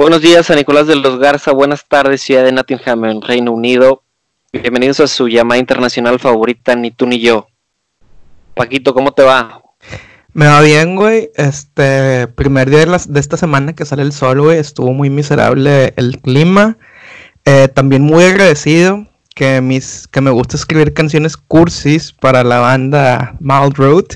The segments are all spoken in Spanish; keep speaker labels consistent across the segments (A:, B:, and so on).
A: Buenos días a Nicolás de los Garza, buenas tardes ciudad de Nottingham en Reino Unido. Bienvenidos a su llamada internacional favorita, ni tú ni yo. Paquito, ¿cómo te va?
B: Me va bien, güey. Este primer día de, esta semana que sale el sol, güey, estuvo muy miserable el clima. Eh, también muy agradecido que, mis, que me gusta escribir canciones cursis para la banda Mild Road,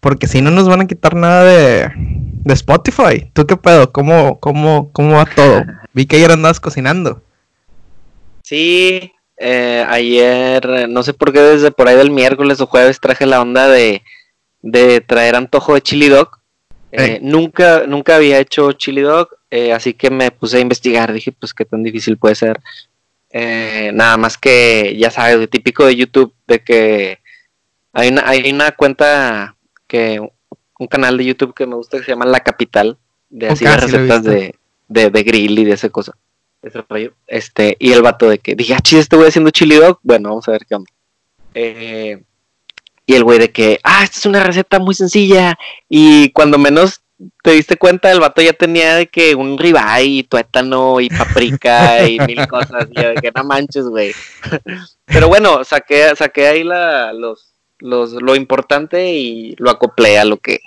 B: porque si no nos van a quitar nada de, de Spotify. ¿Tú qué pedo? ¿Cómo, cómo, cómo va todo? Vi que ayer andabas cocinando.
A: Sí, eh, ayer, no sé por qué desde por ahí del miércoles o jueves traje la onda de, de traer antojo de chili dog. Eh, nunca, nunca había hecho chili dog, eh, así que me puse a investigar. Dije, pues qué tan difícil puede ser. nada más que, ya sabes, típico de YouTube, de que hay una, hay una cuenta que un canal de YouTube que me gusta que se llama La Capital, de así recetas de, de, grill y de esa cosa. Este, y el vato de que dije, ah, chis, este güey haciendo chili dog. Bueno, vamos a ver qué onda. Eh, y el güey de que, ah, esta es una receta muy sencilla. Y cuando menos te diste cuenta, el vato ya tenía de que un ribeye y tuétano y paprika y mil cosas. Y de que no manches, güey. Pero bueno, saqué, saqué ahí la, los, los, lo importante y lo acoplé a lo que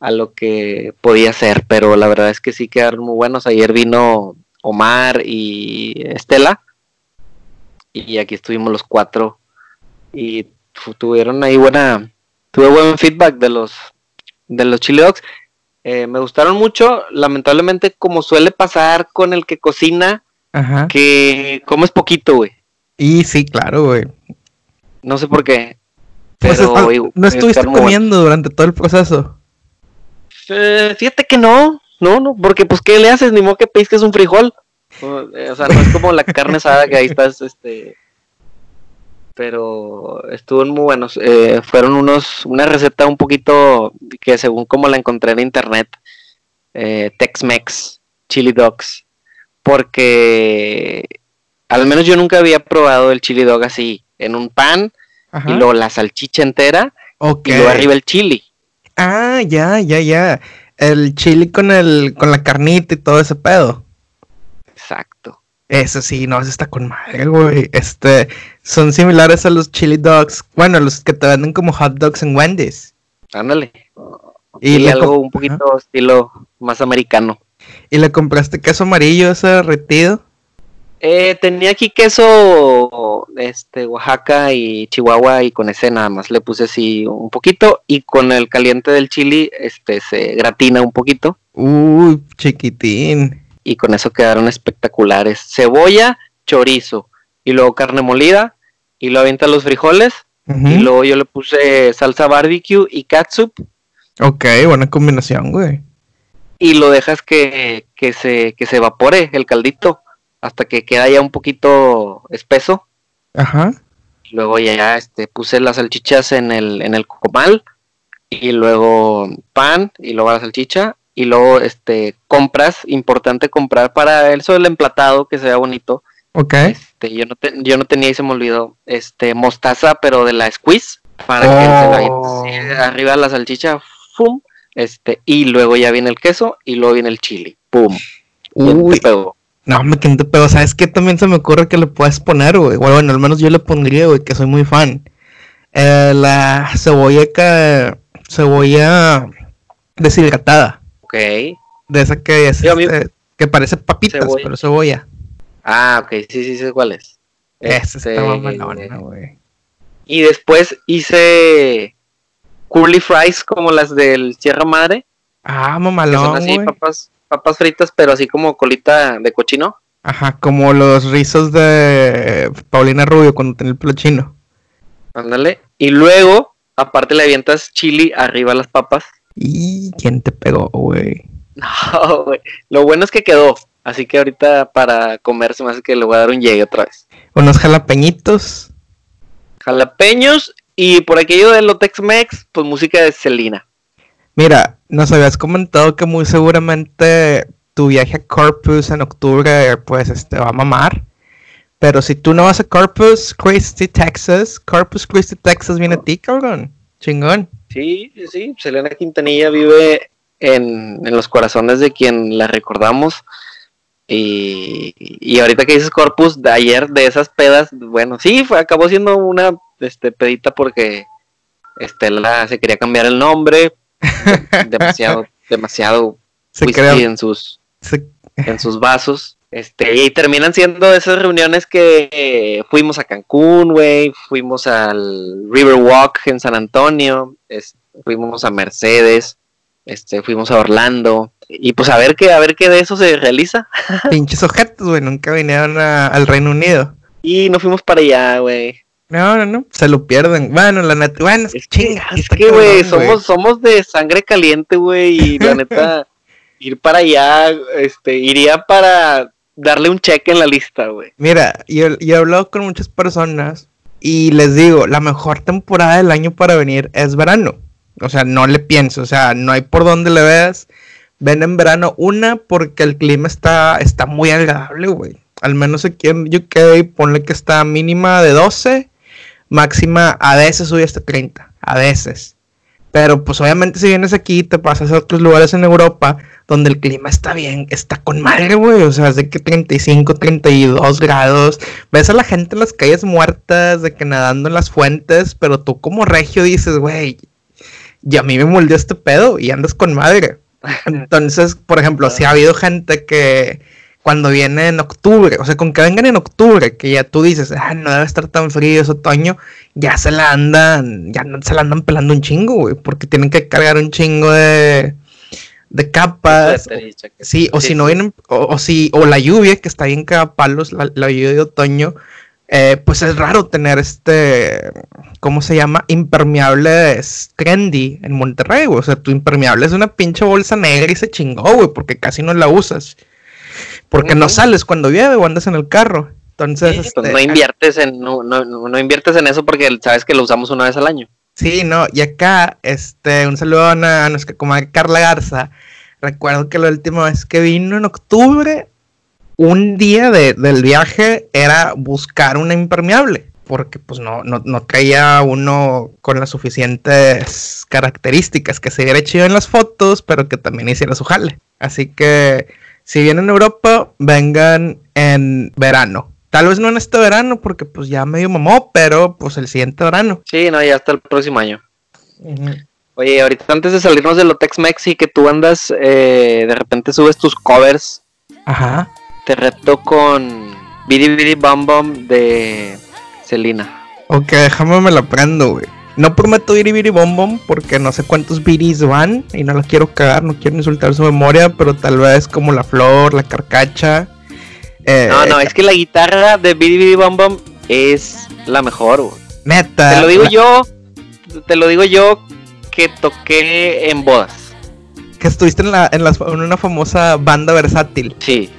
A: a lo que podía ser, pero la verdad es que sí quedaron muy buenos. Ayer vino Omar y Estela y aquí estuvimos los cuatro y tuvieron ahí buena, tuve buen feedback de los de los chili dogs. Eh, me gustaron mucho, lamentablemente como suele pasar con el que cocina, que comes poquito, güey.
B: Y sí, claro, güey.
A: No sé por qué.
B: Pues pero, no estuviste comiendo durante todo el proceso.
A: Eh, fíjate que no, no, no, porque pues ¿qué le haces? Ni modo que es un frijol. O, sea, no es como la carne asada que ahí estás, este... Pero estuvo muy buenos. Eh, fueron unos, una receta un poquito que según como la encontré en internet, eh, Tex-Mex, Chili Dogs, porque al menos yo nunca había probado el chili dog así, en un pan, y luego la salchicha entera, y luego arriba el chili.
B: Ah, ya, ya, ya. El chili con el, con la carnita y todo ese pedo.
A: Exacto.
B: Eso sí, no, eso está con madre, güey. Este, son similares a los chili dogs. Bueno, los que te venden como hot dogs en Wendy's.
A: Ándale. Y, algo un poquito estilo más americano.
B: ¿Y le compraste queso amarillo ese derretido?
A: Eh, tenía aquí queso este Oaxaca y Chihuahua y con ese nada más le puse así un poquito y con el caliente del chili este se gratina un poquito.
B: Uy, chiquitín.
A: Y con eso quedaron espectaculares. Cebolla, chorizo y luego carne molida y lo avienta los frijoles y luego yo le puse salsa barbecue y catsup.
B: Ok, buena combinación, güey.
A: Y lo dejas que, que se que se evapore el caldito hasta que queda ya un poquito espeso.
B: Ajá.
A: Luego ya este, puse las salchichas en el, en el comal y luego pan y luego la salchicha y luego este compras, importante comprar para eso el emplatado que sea bonito.
B: Ok.
A: Este, yo no yo no tenía y se me olvidó este mostaza pero de la squeeze para que se la oh. arriba la salchicha, pum, este y luego ya viene el queso y luego viene el chili, pum.
B: Uy. No, me quedé pero ¿sabes qué? También se me ocurre que le puedes poner, güey. Bueno, al menos yo le pondría, güey, que soy muy fan. Eh, la cebolla que, cebolla deshidratada.
A: Ok.
B: De esa que es, este, que parece papitas, pero cebolla.
A: Ah, ok, sí, sí, sé cuál es.
B: Esa este, está güey.
A: Y después hice curly fries como las del Sierra Madre.
B: Ah, mamalón, son así,
A: papas papas fritas, pero así como colita de cochino.
B: Ajá, como los rizos de Paulina Rubio cuando tenía el pelo chino.
A: Ándale. Y luego, aparte le avientas chili arriba a las papas.
B: ¿Y quién te pegó, güey?
A: No, güey. Lo bueno es que quedó. Así que ahorita para comer se me hace que le voy a dar un llegue otra vez.
B: Unos jalapeñitos.
A: Jalapeños. Y por aquello de lo Tex-Mex, pues música de Selena.
B: Mira, nos habías comentado que muy seguramente tu viaje a Corpus en octubre, pues, este, va a mamar. Pero si tú no vas a Corpus Christi, Texas, Corpus Christi, Texas viene a ti, cabrón. Chingón.
A: Sí, sí, Selena Quintanilla vive en, en los corazones de quien la recordamos. Y, y ahorita que dices Corpus, de ayer de esas pedas, bueno, sí, fue, acabó siendo una este, pedita porque Estela se quería cambiar el nombre, demasiado, demasiado whisky en sus, en sus vasos. Este, y terminan siendo esas reuniones que fuimos a Cancún, güey, fuimos al Riverwalk en San Antonio, fuimos a Mercedes, este, fuimos a Orlando, y pues a ver qué, a ver qué de eso se realiza.
B: Pinches objetos, güey, nunca vinieron al Reino Unido.
A: Y no fuimos para allá, güey.
B: No, no, no, se lo pierden. Bueno, la neta, bueno,
A: es, que, es que, güey, somos, somos de sangre caliente, güey, y la neta, ir para allá, este, iría para darle un cheque en la lista, güey.
B: Mira, yo, yo he hablado con muchas personas y les digo, la mejor temporada del año para venir es verano. O sea, no le pienso, o sea, no hay por dónde le veas. Ven en verano, una, porque el clima está, está muy agradable, güey. Al menos aquí en UK, ponle que está mínima de 12, máxima a veces sube hasta 30, a veces. Pero pues obviamente si vienes aquí, te pasas a otros lugares en Europa donde el clima está bien, está con madre, güey. O sea, es de que 35, 32 grados. Ves a la gente en las calles muertas, de que nadando en las fuentes, pero tú como regio dices, güey, y a mí me moldeó este pedo y andas con madre. Entonces, por ejemplo, si ha habido gente que cuando viene en octubre, o sea, con que vengan en octubre, que ya tú dices, ah, no debe estar tan frío, es otoño, ya se la andan, ya se la andan pelando un chingo, güey, porque tienen que cargar un chingo de, de capas. sí, o si no vienen, o, si, o la lluvia, que está bien cada palos, la, lluvia de otoño, eh, pues es raro tener este, ¿cómo se llama? Impermeable trendy en Monterrey, güey. O sea, tu impermeable es una pinche bolsa negra y se chingó, güey, porque casi no la usas. Porque no sales cuando llueve o andas en el carro. Entonces,
A: este, no inviertes en, no, no, no inviertes en eso porque sabes que lo usamos una vez al año.
B: Sí, no, y acá, este, un saludo a, nuestra comadre Carla Garza. Recuerdo que la última vez que vino en octubre, un día del viaje era buscar una impermeable, porque pues no, no, no traía uno con las suficientes características que se hubiera hecho en las fotos, pero que también hiciera su jale. Así que si vienen a Europa, vengan en verano. Tal vez no en este verano, porque pues ya medio mamó, pero pues el siguiente verano.
A: Sí, no, ya hasta el próximo año. Oye, ahorita antes de salirnos de lo Tex-Mex y que tú andas, eh, de repente subes tus covers.
B: Ajá.
A: Te reto con Bidi Bidi Bum Bum de Selena.
B: Ok, déjame me lo prendo, güey. No prometo Bum porque no sé cuántos bidis van y no la quiero cagar, no quiero insultar su memoria, pero tal vez como la flor, la carcacha
A: eh, no, no, es que la guitarra de Bidi Bom Bom es la mejor, güey.
B: Neta.
A: Te lo digo yo, te lo digo yo que toqué en bodas.
B: Que estuviste en, la, en, una famosa banda versátil.
A: Sí.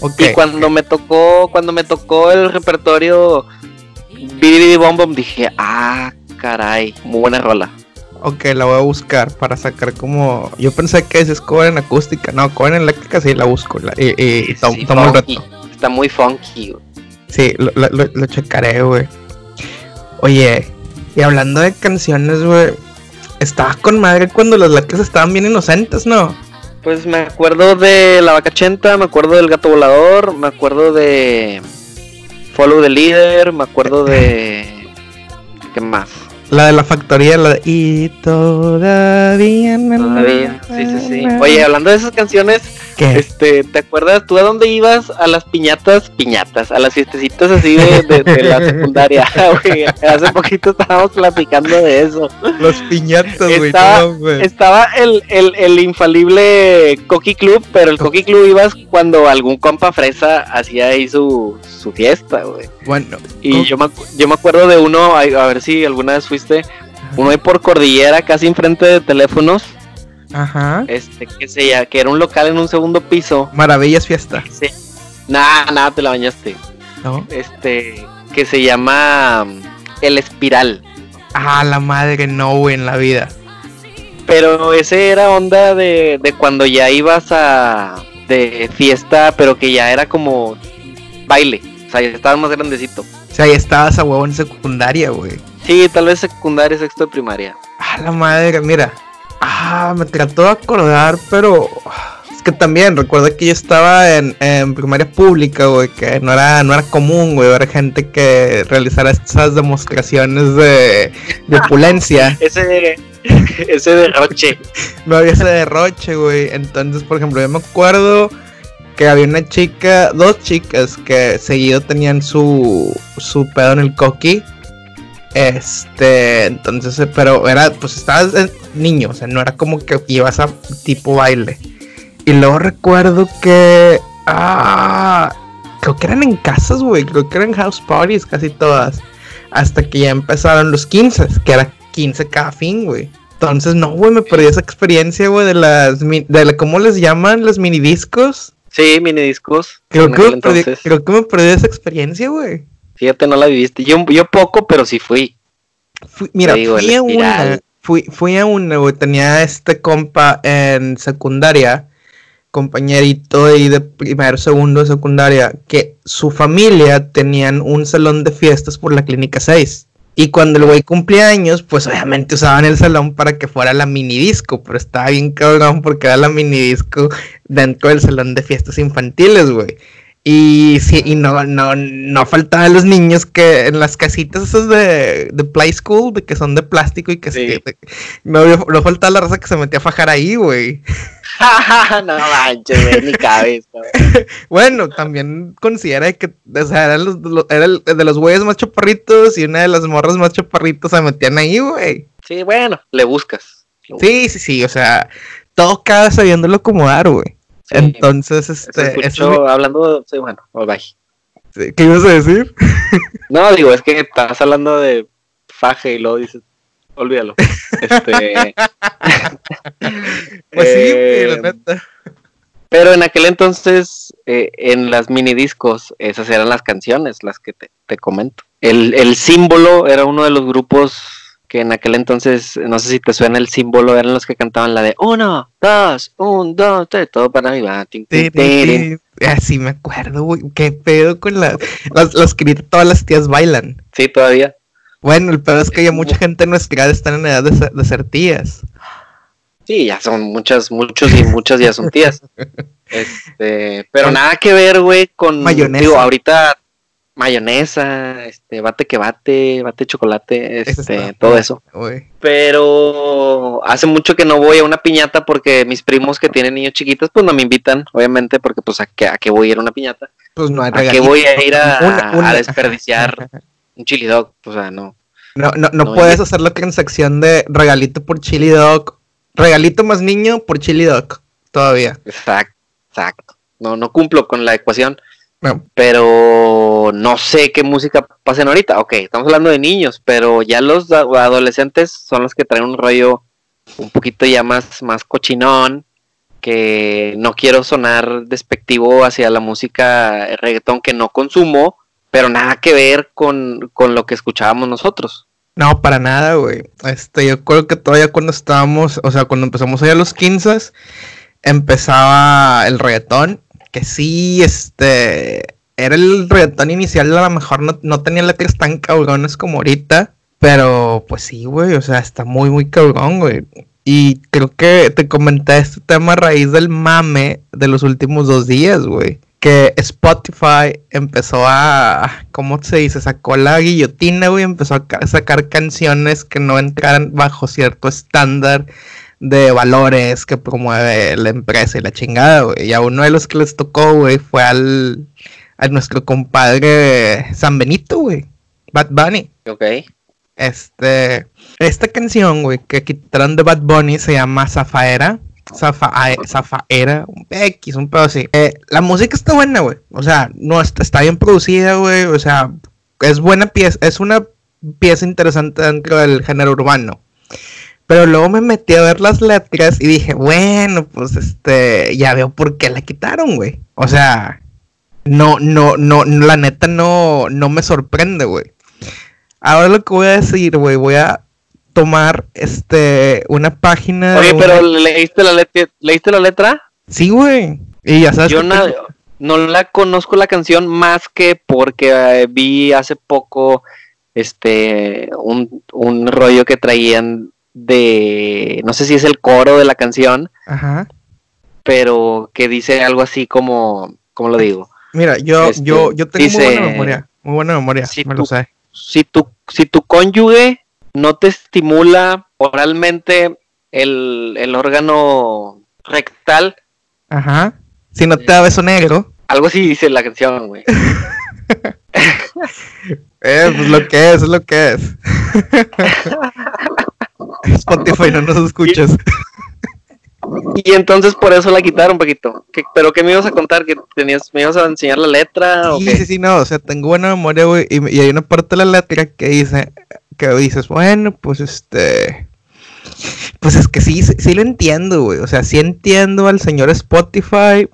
A: Okay. Y cuando me tocó, cuando me tocó el repertorio Bidi Bom Bom, dije, ah, caray, muy buena rola.
B: Ok, la voy a buscar para sacar como. Yo pensé que es cover en acústica. No, cover en eléctrica sí la busco. y, tomo
A: reto. Está muy funky, güey.
B: Sí, lo, lo, checaré, güey. Oye, y hablando de canciones, güey. Estaba con madre cuando las letras estaban bien inocentes, ¿no?
A: Pues me acuerdo de La Vacachenta, me acuerdo del Gato Volador, me acuerdo de Follow the Leader, me acuerdo de. ¿Qué más?
B: La de la factoría, la de Y todavía
A: Todavía, sí, sí, sí. Oye, hablando de esas canciones, este, ¿te acuerdas tú a dónde ibas a las piñatas? Piñatas, a las fiestecitas así de, de, la secundaria, Hace poquito estábamos platicando de eso.
B: Los piñatas, güey.
A: Estaba, estaba el, el, el, infalible Coqui Club, pero el Coqui Club ibas cuando algún compa fresa hacía ahí su, su fiesta, güey.
B: Bueno.
A: Y yo me, yo me acuerdo de uno, a, ver si alguna vez fuiste, uno ahí por cordillera, casi enfrente de teléfonos
B: Ajá.
A: Este, que, se, que era un local en un segundo piso.
B: Maravillas Fiesta.
A: Sí. Nada, nada, te la bañaste.
B: ¿No?
A: Este, que se llama El Espiral.
B: Ah, la madre, no, güey, en la vida.
A: Pero ese era onda de, de cuando ya ibas a. de fiesta, pero que ya era como baile. O sea, ya estabas más grandecito.
B: O sea, ya estabas a huevo en secundaria, güey.
A: Sí, tal vez secundaria, sexto de primaria.
B: Ah, la madre, mira. Ah, me trató de acordar, pero que también, recuerdo que yo estaba en, en primaria pública, güey, que no era, no era común, güey, ver gente que realizara esas demostraciones de, de opulencia.
A: ese, ese derroche.
B: no había ese derroche, güey. Entonces, por ejemplo, yo me acuerdo que había una chica, dos chicas que seguido tenían su, su pedo en el coqui. Este, entonces, eh, pero era, pues estabas niño, o sea, no era como que ibas a tipo baile. Y luego recuerdo que, ah, creo que eran en casas, güey, creo que eran house parties casi todas. Hasta que ya empezaron los 15, que era 15 cada fin, güey. Entonces, no, güey, me perdí esa experiencia, güey, de las, de la, ¿cómo les llaman? Los minidiscos.
A: Sí, minidiscos.
B: Creo, que me, perdí, creo que me perdí esa experiencia, güey.
A: Fíjate, no la viviste. Yo, yo poco, pero sí fui.
B: mira, fui a una. Fui, fui a una, güey. Tenía este compa en secundaria, compañerito ahí de primero, segundo de secundaria, que su familia tenían un salón de fiestas por la clínica 6. Y cuando el güey cumplía años, pues obviamente usaban el salón para que fuera la mini disco, pero estaba bien cabrón porque era la mini disco dentro del salón de fiestas infantiles, güey. Y sí, y no, no, no faltaban los niños que en las casitas esas de, de Play School, de que son de plástico y que sí. no, no faltaba la raza que se metía a fajar ahí, güey.
A: no manches, güey, ni cabeza.
B: bueno, también considera que, o sea, era, el, de los güeyes más chaparritos y una de las morras más chaparritos se metían ahí, güey.
A: Sí, bueno, le buscas.
B: Sí, sí, sí, o sea, todo cada sabiéndolo acomodar, güey. Entonces, este.
A: Escucho, hablando. Sí, bueno, bye.
B: ¿Qué ibas a decir?
A: no, digo, es que estás hablando de faje y luego dices, olvídalo. Este.
B: pues sí, eh, la neta.
A: Pero en aquel entonces, eh, en las mini discos, esas eran las canciones, las que te, te comento. El, el símbolo era uno de los grupos que en aquel entonces, no sé si te suena el símbolo, eran los que cantaban la de uno, dos, un, dos, tres, todo para arriba.
B: Así me acuerdo, güey. Qué pedo con la, las, las que todas las tías bailan.
A: Sí, todavía.
B: Bueno, el pedo es que ya mucha gente en nuestra edad están en edad de ser, tías.
A: Sí, ya son muchas, muchos y muchas ya son tías. Este, pero nada que ver, güey, con
B: mayonesa.
A: Digo, ahorita mayonesa, este, bate que bate, bate chocolate, este, todo eso. Pero hace mucho que no voy a una piñata porque mis primos que tienen niños chiquitos, pues no me invitan, obviamente, porque pues a qué, a qué voy a ir a una piñata.
B: Pues no hay
A: ¿A qué voy a ir a, desperdiciar un chili dog? O sea, no.
B: No, no, no, puedes hacer la transacción de regalito por chili dog, regalito más niño por chili dog, todavía.
A: Exacto, exacto. No, no cumplo con la ecuación. Pero no sé qué música pasen ahorita. Ok, estamos hablando de niños, pero ya los adolescentes son los que traen un rollo un poquito ya más, más cochinón, que no quiero sonar despectivo hacia la música reggaetón que no consumo, pero nada que ver con, con lo que escuchábamos nosotros.
B: No, para nada, güey. Este, yo creo que todavía cuando estábamos, o sea, cuando empezamos allá a los 15, empezaba el reggaetón que sí, este, era el reggaetón inicial, a lo mejor no, no tenía letras tan cabrones como ahorita, pero pues sí, güey, o sea, está muy, muy cabrón, güey. Y creo que te comenté este tema a raíz del mame de los últimos dos días, güey. Que Spotify empezó a, ¿cómo se dice? Sacó la guillotina, güey, empezó a sacar canciones que no entraran bajo cierto estándar de valores que promueve la empresa y la chingada, güey. Y a uno de los que les tocó, güey, fue al, a nuestro compadre San Benito, güey. Bad Bunny.
A: Ok.
B: Este, esta canción, güey, que quitaron de Bad Bunny se llama Zafaera. Zafaera, un X, un pedo así. Eh, la música está buena, güey. O sea, no está, está bien producida, güey. O sea, es buena pieza, es una pieza interesante dentro del género urbano. Pero luego me metí a ver las letras y dije, bueno, pues este, ya veo por qué la quitaron, güey. O sea, no, no, no, la neta no, no me sorprende, güey. Ahora lo que voy a decir, güey, voy a tomar este una página.
A: Oye, pero ¿leíste la letra? ¿Leíste la letra?
B: Sí, güey. Y ya sabes.
A: Yo no, la conozco la canción más que porque eh, vi hace poco este un, un rollo que traían de, no sé si es el coro de la canción,
B: Ajá.
A: pero que dice algo así como, ¿cómo lo digo?
B: Mira, yo, este, yo, yo tengo muy buena memoria, muy buena memoria, si me lo sé.
A: Si tu, si tu cónyuge no te estimula oralmente el, el órgano rectal.
B: Ajá. Si no te da beso negro.
A: Algo así dice la canción, güey.
B: es lo que es, es lo que es. Spotify, no nos escuchas.
A: Y entonces por eso la quitaron un poquito. ¿Pero qué me ibas a contar? ¿Que tenías, me ibas a enseñar la letra?
B: Sí, sí, sí, no. O sea, tengo buena memoria, güey. Y, hay una parte de la letra que dice, que dices, bueno, pues este... Pues es que sí, sí, lo entiendo, güey. O sea, sí entiendo al señor Spotify.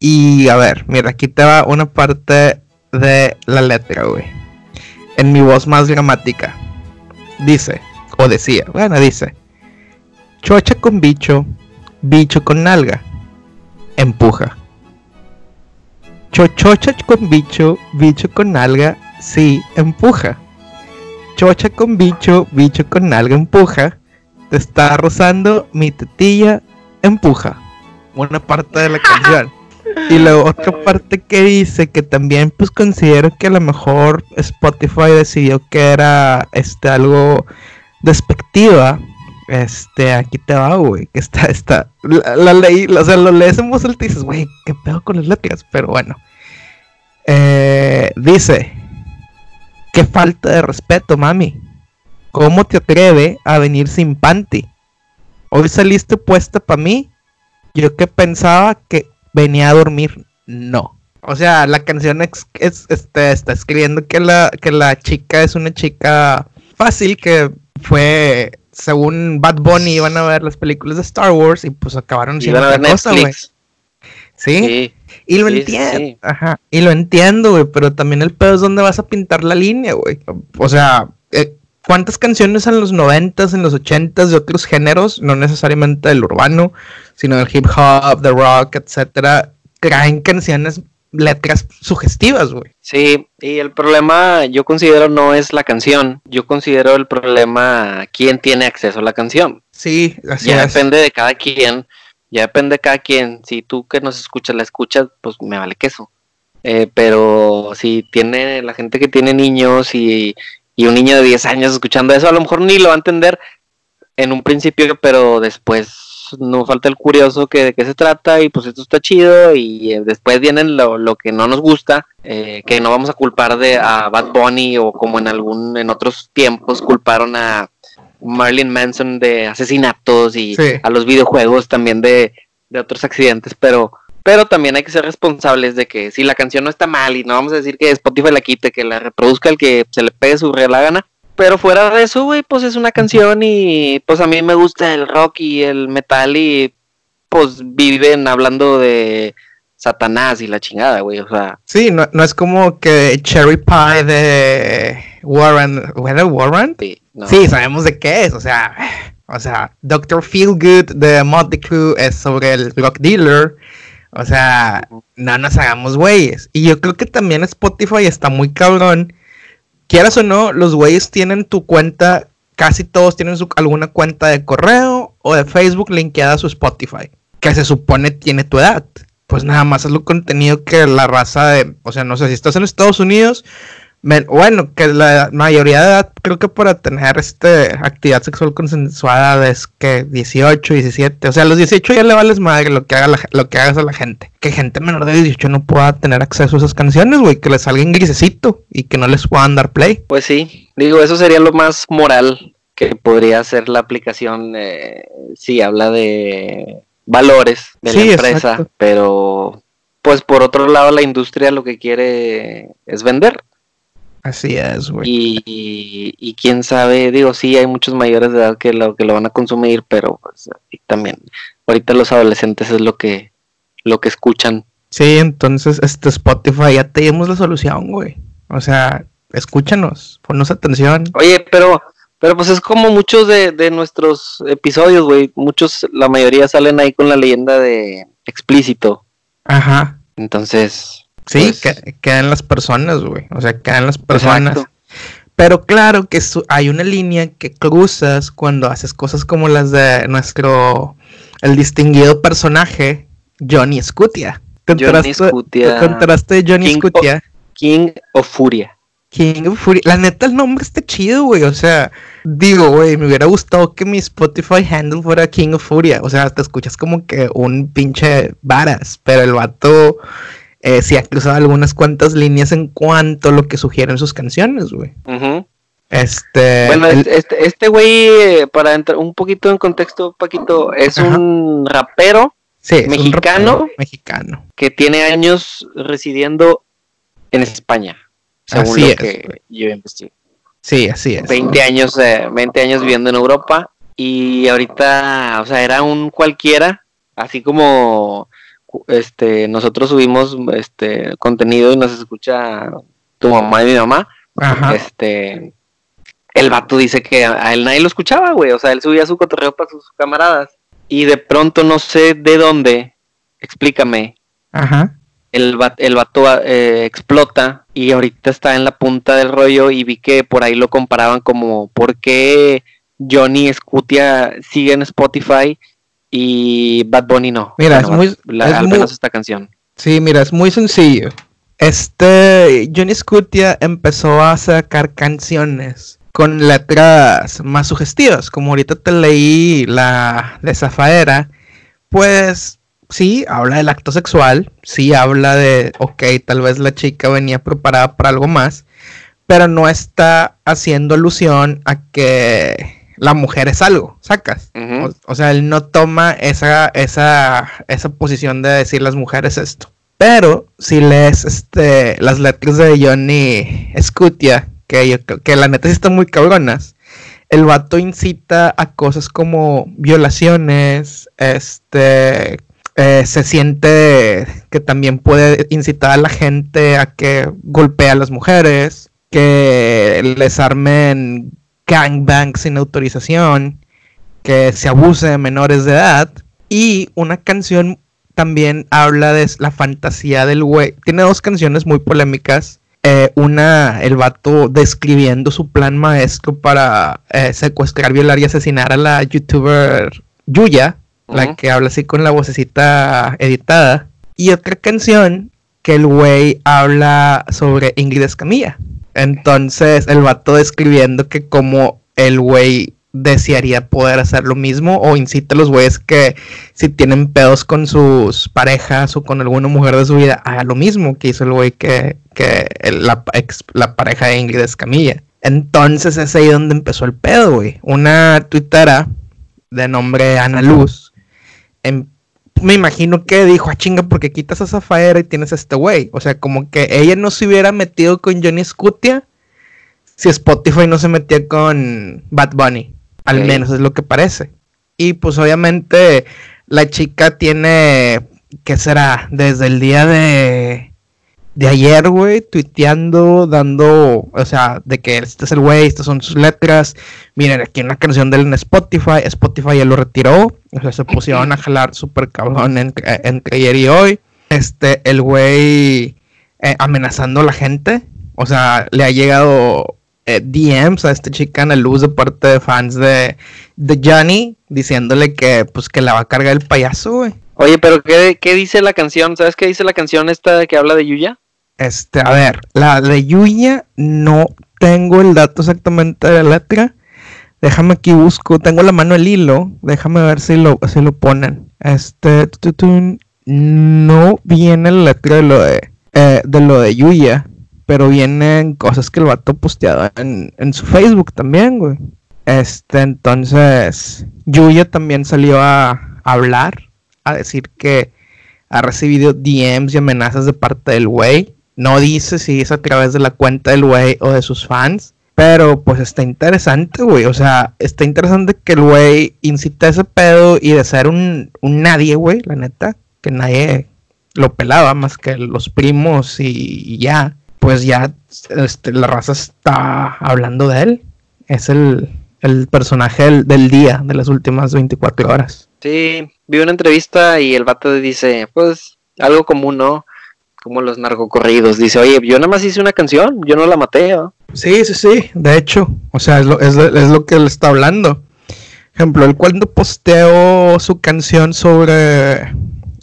B: Y a ver, mira, aquí te va una parte de la letra, güey. En mi voz más dramática. Dice, o decía, bueno, dice. Chocha con bicho, bicho con nalga. Empuja. Chochocha con bicho, bicho con nalga, sí, empuja. Chocha con bicho, bicho con nalga, empuja. Te está rozando mi tetilla, empuja. Una parte de la canción. Y la otra parte que dice que también pues considero que a lo mejor Spotify decidió que era este algo despectiva. Este, aquí te va, güey, que está, está, la, ley, o sea, lo lees en voz alta y dices, güey, qué pedo con las letras, pero bueno. Eh, dice, qué falta de respeto, mami. ¿Cómo te atreve a venir sin panty? Hoy saliste puesta para mí. Yo que pensaba que venía a dormir, no. O sea, la canción es, este, está escribiendo que la, que la chica es una chica fácil, que fue, según Bad Bunny, iban a ver las películas de Star Wars y pues acabaron
A: siendo otra cosa, güey.
B: ¿Sí? Y lo entiendo, ajá, y lo entiendo, güey, pero también el pedo es donde vas a pintar la línea, güey. O sea, eh, ¿cuántas canciones en los noventas, en los ochentas de otros géneros, no necesariamente del urbano, sino del hip hop, del rock, etcétera, traen canciones, letras sugestivas, güey.
A: Sí, y el problema yo considero no es la canción, yo considero el problema quién tiene acceso a la canción.
B: Sí,
A: así ya depende de cada quien, ya depende de cada quien. Si tú que nos escuchas la escuchas, pues me vale queso. Eh, pero si tiene la gente que tiene niños y, y un niño de 10 años escuchando eso, a lo mejor ni lo va a entender en un principio, pero después no falta el curioso que de qué se trata y pues esto está chido y eh, después viene lo, que no nos gusta, eh, que no vamos a culpar de a Bad Bunny o como en algún en otros tiempos culparon a Marilyn Manson de asesinatos y a los videojuegos también de, de otros accidentes, pero pero también hay que ser responsables de que si la canción no está mal y no vamos a decir que Spotify la quite, que la reproduzca el que se le pegue su real gana, pero fuera de eso, güey, pues es una canción y pues a mí me gusta el rock y el metal y pues viven hablando de Satanás y la chingada, güey, o sea.
B: Sí, no, no es como que Cherry Pie de Warren, ¿era Warren? Sí, sí, sabemos de qué es, o sea, o sea, Doctor Feelgood de Motley Crue es sobre el rock dealer. O sea, no nos hagamos güeyes. Y yo creo que también Spotify está muy cabrón quieras o no, los güeyes tienen tu cuenta, casi todos tienen su, alguna cuenta de correo o de Facebook linkeada a su Spotify, que se supone tiene tu edad. Pues nada más es lo contenido que la raza de, o sea, no sé si estás en Estados Unidos, bueno, que la mayoría de edad, creo que para tener este actividad sexual consensuada es que 18, 17, o sea, a los 18 ya le vales madre lo que haga lo que hagas a la gente. Que gente menor de 18 no pueda tener acceso a esas canciones, güey, que les salga en grisecito y que no les puedan dar play.
A: Pues sí, digo, eso sería lo más moral que podría ser la aplicación eh, si habla de valores de la empresa, pero pues por otro lado la industria lo que quiere es vender.
B: Así es, güey.
A: Y, quién sabe, digo, sí, hay muchos mayores de edad que lo, que lo van a consumir, pero pues, también, ahorita los adolescentes es lo que, lo que escuchan.
B: Sí, entonces, este Spotify, ya tenemos la solución, güey. O sea, escúchanos, ponnos atención.
A: Oye, pero, pero pues es como muchos de, de nuestros episodios, güey. Muchos, la mayoría salen ahí con la leyenda de explícito.
B: Ajá.
A: Entonces,
B: Sí, pues, quedan las personas, güey. O sea, quedan las personas. Pero claro que hay una línea que cruzas cuando haces cosas como las de nuestro, el distinguido personaje Johnny Scutia. ¿Te
A: Johnny Scutia.
B: ¿te enteraste de Johnny
A: King
B: Scutia?
A: King of Furia.
B: King of Fury. La neta, el nombre está chido, güey. O sea, digo, güey, me hubiera gustado que mi Spotify handle fuera King of Furia. O sea, te escuchas como que un pinche varas, pero el vato eh, sí ha cruzado algunas cuantas líneas en cuanto a lo que sugieren sus canciones, güey. Este.
A: Bueno,
B: el-
A: este, este güey, eh, para entrar un poquito en contexto, Paquito, es
B: Ajá.
A: un rapero
B: sí, es un
A: mexicano.
B: rapero Mexicano.
A: que tiene años residiendo en España, según
B: Así
A: lo
B: es,
A: que
B: güey.
A: yo investigué.
B: Sí, así es.
A: 20 años, eh, 20 años viviendo en Europa y ahorita, o sea, era un cualquiera, así como este nosotros subimos este contenido y nos escucha tu mamá y mi mamá,
B: Ajá.
A: este el vato dice que a, él nadie lo escuchaba, güey, o sea, él subía su cotorreo para sus camaradas y de pronto no sé de dónde, explícame,
B: Ajá.
A: el, el vato eh, explota y ahorita está en la punta del rollo y vi que por ahí lo comparaban como por qué Johnny Scutia sigue en Spotify y Bad Bunny no.
B: Mira,
A: Bueno,
B: es muy-
A: la-
B: es
A: al
B: muy-
A: menos esta canción.
B: Sí, mira, es muy sencillo. Este Johnny Scutia empezó a sacar canciones con letras más sugestivas, como ahorita te leí la de Zafaera, pues sí, habla del acto sexual, sí habla de, ok, tal vez la chica venía preparada para algo más, pero no está haciendo alusión a que la mujer es algo, sacas. O, o sea, él no toma esa, esa, esa posición de decir las mujeres esto. Pero si lees este, las letras de Johnny Scutia, que, yo que la neta sí están muy cabronas, el vato incita a cosas como violaciones, este, eh, se siente que también puede incitar a la gente a que golpee a las mujeres, que les armen gangbangs sin autorización, que se abuse de menores de edad. Y una canción también habla de la fantasía del güey. Tiene dos canciones muy polémicas. Eh, una, el vato describiendo su plan maestro para eh, secuestrar, violar y asesinar a la youtuber Yuya, la que habla así con la vocecita editada. Y otra canción que el güey habla sobre Ingrid Escamilla. Entonces, el vato describiendo que como el güey desearía poder hacer lo mismo o incita a los güeyes que si tienen pedos con sus parejas o con alguna mujer de su vida, haga lo mismo que hizo el güey que, que el- la, ex- la pareja de Ingrid Escamilla. Entonces es ahí donde empezó el pedo, güey. Una tuitera de nombre Ana Luz em- me imagino que dijo, ah, chinga, porque quitas a Zafaera y tienes a este güey. O sea, como que ella no se hubiera metido con Johnny Scutia si Spotify no se metía con Bad Bunny. Al menos es lo que parece. Y pues obviamente la chica tiene, ¿qué será? Desde el día de, de ayer, güey, tuiteando, dando, o sea, de que este es el güey, estas son sus letras. Miren, aquí una canción de él en Spotify. Spotify ya lo retiró. O sea, se pusieron a jalar súper cabrón entre, entre ayer y hoy. Este, el güey eh, amenazando a la gente. O sea, le ha llegado eh, DMs a esta chica Ana Luz de parte de fans de, de Johnny diciéndole que pues que la va a cargar el payaso, güey.
A: Oye, pero ¿qué, ¿qué dice la canción? ¿Sabes qué dice la canción esta que habla de Yuya?
B: Este, a ver, la de Yuya no tengo el dato exactamente de la letra. Déjame aquí busco, tengo la mano el hilo, déjame ver si lo, si lo ponen. Este, tu, tu, tu, no viene la letra de lo de, eh, de lo de Yuya, pero vienen cosas que el vato posteado en, en su Facebook también, güey. Este, entonces, Yuya también salió a hablar, a decir que ha recibido DMs y amenazas de parte del güey. No dice si es a través de la cuenta del güey o de sus fans. Pero pues está interesante, güey. O sea, está interesante que el güey incita ese pedo y de ser un, un nadie, güey, la neta. Que nadie lo pelaba más que los primos y, y ya. Pues ya este, la raza está hablando de él. Es el, el personaje del, del día, de las últimas 24 horas.
A: Sí, vi una entrevista y el vato dice, pues, algo común, ¿no? Como los narcocorridos. Dice, oye, yo nada más hice una canción, yo no la maté, ¿no?
B: Sí, sí, sí, de hecho, o sea, es lo, es, lo- es lo que él está hablando. Ejemplo, él cuando posteó su canción sobre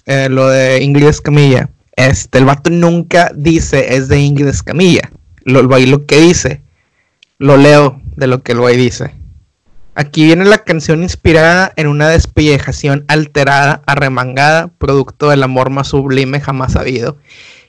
B: eh, lo de Ingrid Escamilla. Este, el vato nunca dice es de Ingrid Escamilla. Lo, lo que dice, lo leo de lo que el güey dice. Aquí viene la canción inspirada en una despellejación alterada, arremangada, producto del amor más sublime jamás habido,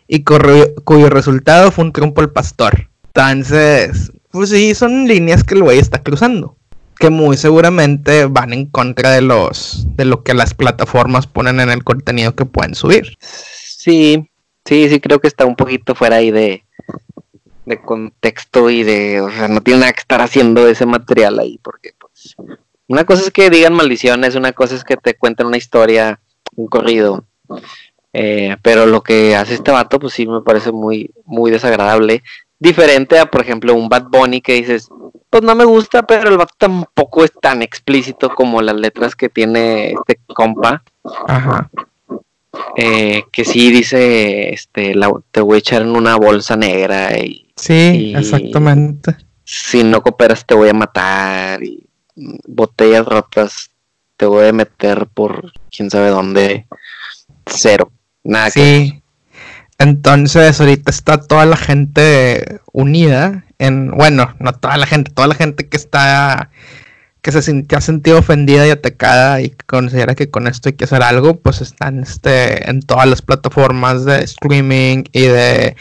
B: y cuyo resultado fue un trompo al pastor. Entonces, pues sí, son líneas que el güey está cruzando, que muy seguramente van en contra de los de lo que las plataformas ponen en el contenido que pueden subir.
A: Sí, sí, sí creo que está un poquito fuera ahí de, de contexto y de, o sea, no tiene nada que estar haciendo ese material ahí, porque una cosa es que digan maldiciones, una cosa es que te cuenten una historia, un corrido. Eh, pero lo que hace este vato, pues sí me parece muy, muy desagradable. Diferente a, por ejemplo, un Bad Bunny que dices, pues no me gusta, pero el vato tampoco es tan explícito como las letras que tiene este compa. Ajá. Eh, que sí dice, este, te voy a echar en una bolsa negra y...
B: Sí, exactamente.
A: Si no cooperas te voy a matar y botellas rotas te voy a meter por quién sabe dónde. Cero. Nada
B: sí. Entonces ahorita está toda la gente unida en, bueno, no toda la gente, toda la gente que está, que se ha sentido ofendida y atacada y que considera que con esto hay que hacer algo, pues están este, en todas las plataformas de streaming y de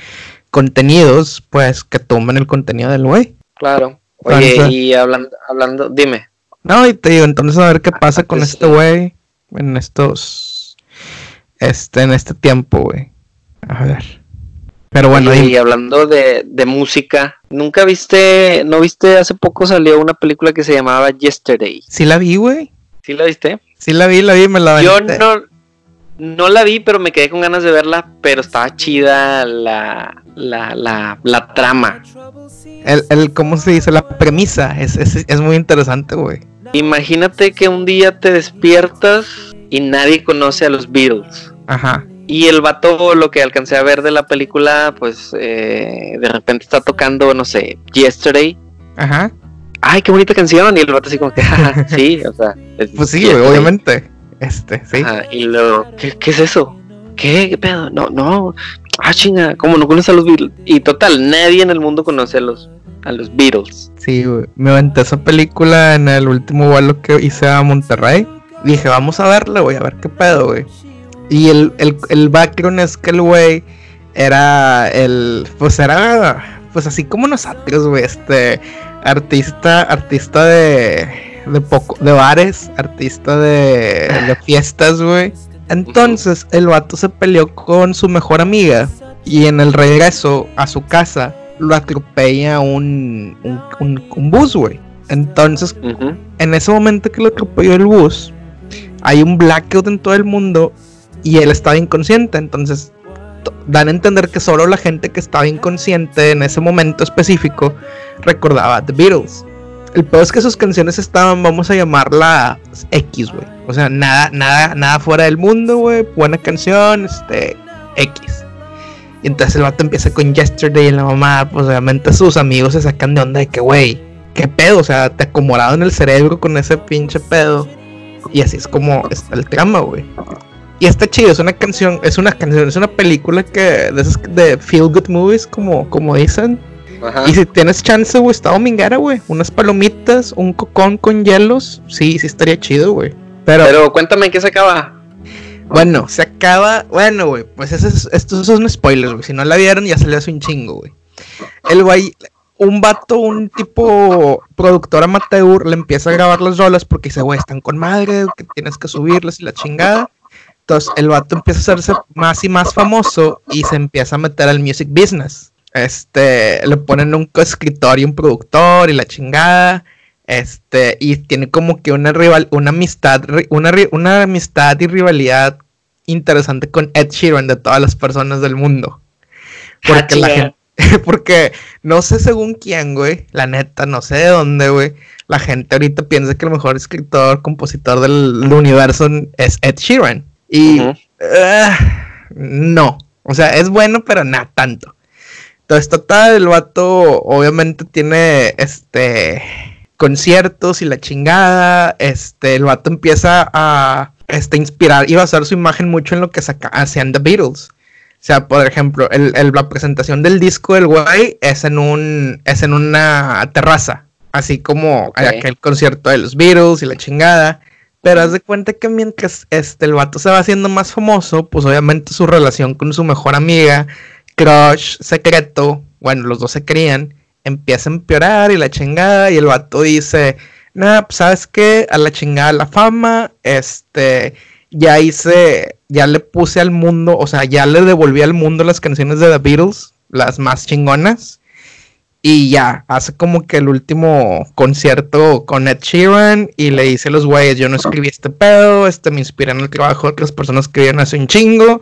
B: contenidos, pues que tumben el contenido del güey.
A: Claro. Oye, y hablando, hablando, dime.
B: No, y te digo, entonces a ver qué pasa con este güey en estos, este, en este tiempo, güey. A ver.
A: Pero bueno, y, hablando de, de, música, ¿nunca viste, no viste, hace poco salió una película que se llamaba Yesterday?
B: Sí la vi, güey.
A: ¿Sí la viste?
B: Sí la vi, la vi, me la vi.
A: Yo no, no la vi, pero me quedé con ganas de verla, pero estaba chida la, la, la, la trama.
B: El, el, ¿cómo se dice? La premisa es, es, muy interesante, güey.
A: Imagínate que un día te despiertas y nadie conoce a los Beatles.
B: Ajá.
A: Y el vato, lo que alcancé a ver de la película, pues eh, de repente está tocando, no sé, Yesterday.
B: Ajá.
A: Ay, qué bonita canción. Y el vato así como que, sí, o sea.
B: pues sí, obviamente. Este, sí.
A: y luego, ¿qué, es eso? ¿Qué? ¿Qué pedo? No, no. Ah, chinga, ¿cómo no conoce a los Beatles? Y total, nadie en el mundo conoce a los, a los Beatles.
B: Sí, güey. Me aventé esa película en el último vuelo que hice a Monterrey. dije, vamos a verla, güey, a ver qué pedo, güey. Y el, el, el background es que el güey era el. Pues era. Pues así como nosotros, güey. Este. Artista. Artista de de poco, de bares, artista de, de fiestas, güey. Entonces el vato se peleó con su mejor amiga y en el regreso a su casa lo atropella un, un, un, bus, güey. Entonces, en ese momento que lo atropelló el bus, hay un blackout en todo el mundo y él estaba inconsciente. Entonces, dan a entender que solo la gente que estaba inconsciente en ese momento específico recordaba The Beatles. El peor es que sus canciones estaban, vamos a llamarla X, güey. O sea, nada, nada, nada fuera del mundo, güey. Buena canción, este, X. Y entonces el vato empieza con Yesterday y la mamá, pues obviamente sus amigos se sacan de onda de que, güey, ¿qué pedo? O sea, te acomodado en el cerebro con ese pinche pedo. Y así es como está el trama, güey. Y está chido, es una canción, es una canción, es una película que de, esas de feel good movies, como, como dicen y si tienes chance, güey, está dominguera, güey. Unas palomitas, un cocón con hielos. Sí, sí estaría chido, güey.
A: Pero, Pero cuéntame en qué se acaba.
B: Bueno, se acaba. Bueno, güey, pues es, estos son spoilers, güey. Si no la vieron, ya salió hace un chingo, güey. El güey, un vato, un tipo productor amateur, le empieza a grabar las rolas porque dice, güey, están con madre, que tienes que subirlas y la chingada. Entonces el vato empieza a hacerse más y más famoso y se empieza a meter al music business. Este, le ponen un coescritor y un productor y la chingada. Este, y tiene como que una rival, una amistad, una, una amistad y rivalidad interesante con Ed Sheeran de todas las personas del mundo. Porque la gente, porque no sé según quién, güey, la neta, no sé de dónde, güey. La gente ahorita piensa que el mejor escritor, compositor del, universo es Ed Sheeran. Y ah, no, o sea, es bueno, pero nada tanto. Entonces, total, el vato obviamente tiene este conciertos y la chingada. Este, el vato empieza a, este, inspirar y basar su imagen mucho en lo que hacían The Beatles. O sea, por ejemplo, el, la presentación del disco del güey es en un es en una terraza, así como aquel concierto de los Beatles y la chingada. Pero haz de cuenta que mientras este, el vato se va haciendo más famoso, pues obviamente su relación con su mejor amiga, crush secreto, bueno, los dos se crían, empieza a empeorar y la chingada, y el vato dice, nah, pues sabes qué, a la chingada la fama, este, ya hice, ya le puse al mundo, o sea, ya le devolví al mundo las canciones de The Beatles, las más chingonas. Y ya, hace como que el último concierto con Ed Sheeran y le dice a los güeyes, yo no escribí este pedo, este me inspira en el trabajo otras personas vienen hace un chingo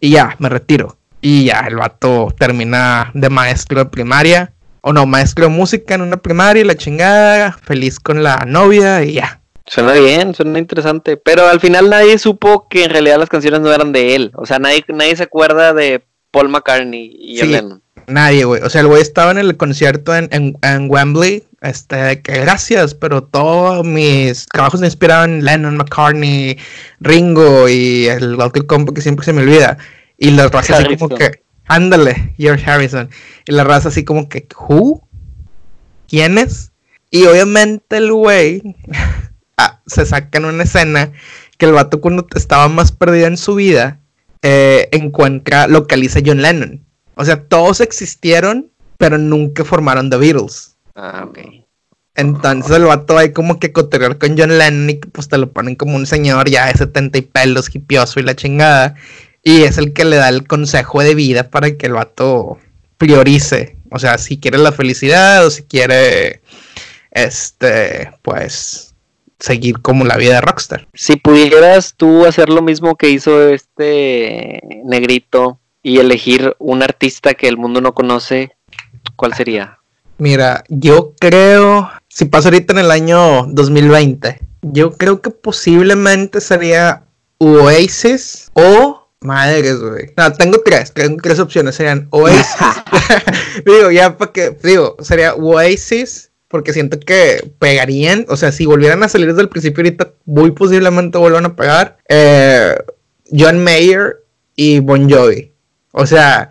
B: y ya, me retiro. Y ya, el vato termina de maestro de primaria, o no, maestro de música en una primaria y la chingada, feliz con la novia y ya,
A: Suena bien, suena interesante. Pero al final nadie supo que en realidad las canciones no eran de él. O sea, nadie, nadie se acuerda de Paul McCartney y sí,
B: Nadie, güey. O sea, el güey estaba en el concierto en, en, Wembley. Este, que gracias, pero todos mis trabajos me inspiraban Lennon, McCartney, Ringo y el otro compo que siempre se me olvida. Y la raza así como que, ándale, George Harrison. Y la raza así como que, ¿who? ¿Quiénes? Y obviamente el güey Ah, se saca en una escena que el vato cuando estaba más perdido en su vida, eh, encuentra, localiza a John Lennon. O sea, todos existieron, pero nunca formaron The Beatles.
A: Ah, ok.
B: Entonces el vato hay como que coterear con John Lennon y pues te lo ponen como un señor ya de 70 y pelos, hipioso y la chingada. Y es el que le da el consejo de vida para que el vato priorice. O sea, si quiere la felicidad o si quiere, este, pues, seguir como la vida de rockstar.
A: Si pudieras tú hacer lo mismo que hizo este negrito y elegir un artista que el mundo no conoce, ¿cuál sería?
B: Mira, yo creo, si pasa ahorita en el año 2020, yo creo que posiblemente sería Oasis o Madres, güey. No, tengo tres, tengo tres opciones. Serían Oasis. digo, ya para que, digo, sería Oasis, porque siento que pegarían, o sea, si volvieran a salir desde el principio ahorita, muy posiblemente vuelvan a pegar. Eh, John Mayer y Bon Jovi. O sea,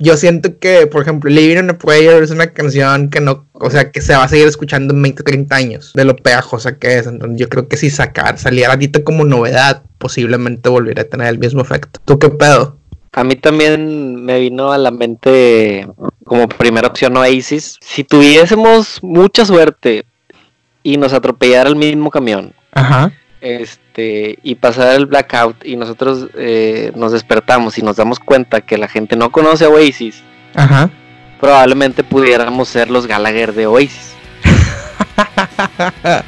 B: yo siento que, por ejemplo, Living on a Prayer es una canción que no, o sea, que se va a seguir escuchando en 20, 30 años, de lo pegajosa que es. Entonces, yo creo que si sacar, saliera ahorita como novedad, posiblemente volviera a tener el mismo efecto. ¿Tú qué pedo?
A: A mí también me vino a la mente como primera opción Oasis. Si tuviésemos mucha suerte y nos atropellara el mismo camión, este, y pasara el blackout y nosotros eh, nos despertamos y nos damos cuenta que la gente no conoce a Oasis, probablemente pudiéramos ser los Gallagher de Oasis.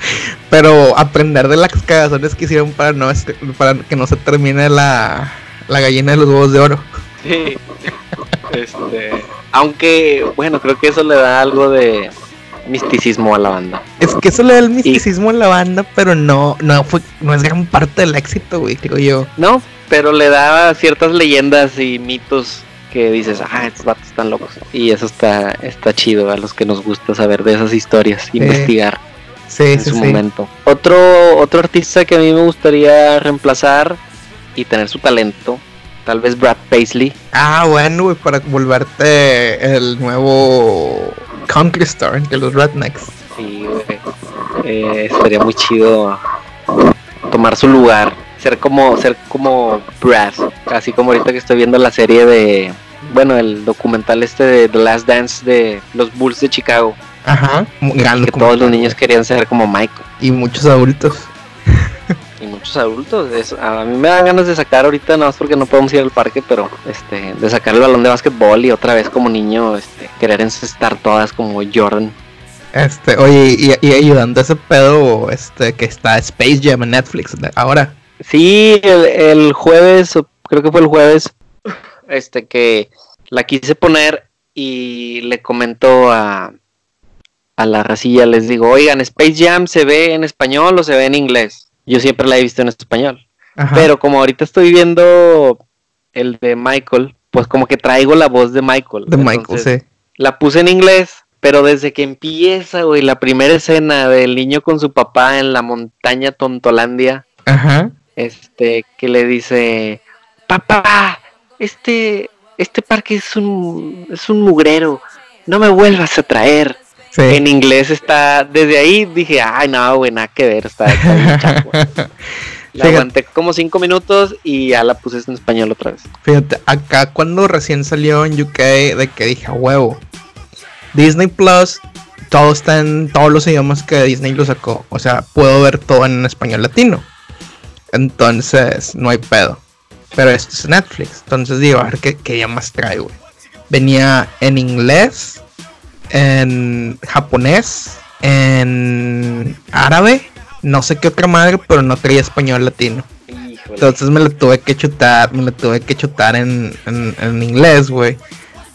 B: Pero aprender de las cagazones que hicieron para no para que no se termine la la gallina de los huevos de oro.
A: Sí. Este, aunque, bueno, creo que eso le da algo de misticismo a la banda.
B: Es que eso le da el misticismo a la banda, pero no, no fue, no es gran parte del éxito, güey, creo yo.
A: No, pero le da ciertas leyendas y mitos que dices, ah, estos vatos están locos. Y eso está, está chido a los que nos gusta saber de esas historias, investigar.
B: Sí, en su
A: momento. Otro, otro artista que a mí me gustaría reemplazar y tener su talento. Tal vez Brad Paisley.
B: Ah, bueno, güey, para volverte el nuevo star de los Rednecks.
A: Sí, güey. Eh, estaría muy chido tomar su lugar. Ser como, ser como Brad. Así como ahorita que estoy viendo la serie de. Bueno, el documental este de The Last Dance de los Bulls de Chicago.
B: Ajá.
A: Que todos los niños querían ser como Michael.
B: Y muchos adultos
A: muchos adultos. a mí me dan ganas de sacar ahorita, nada más porque no podemos ir al parque, pero este, de sacar el balón de básquetbol y otra vez como niño, este, querer encestar todas como Jordan.
B: Este, oye, y, ayudando a ese pedo, este, que está Space Jam en Netflix ahora.
A: Sí, el, jueves, creo que fue el jueves, este, que la quise poner y le comentó a, a la racilla, les digo, oigan, Space Jam se ve en español o se ve en inglés yo siempre la he visto en español. Pero como ahorita estoy viendo el de Michael, pues como que traigo la voz de Michael.
B: De Michael, sí.
A: La puse en inglés, pero desde que empieza, güey, la primera escena del niño con su papá en la montaña Tontolandia.
B: Ajá.
A: este, que le dice, papá, este, este parque es un, es un mugrero, no me vuelvas a traer. En inglés está, desde ahí dije, ay, no, güey, nada que ver, está, está La aguanté como cinco minutos y ya la puse en español otra vez.
B: Fíjate, acá cuando recién salió en UK, de que dije, huevo, Disney Plus, todo está en todos los idiomas que Disney lo sacó. O sea, puedo ver todo en español latino. Entonces, no hay pedo. Pero esto es Netflix. Entonces digo, a ver qué, qué más trae, güey. Venía en inglés, en japonés, en árabe, no sé qué otra madre, pero no traía español latino. Entonces me lo tuve que chutar, me lo tuve que chutar en, en, inglés, güey.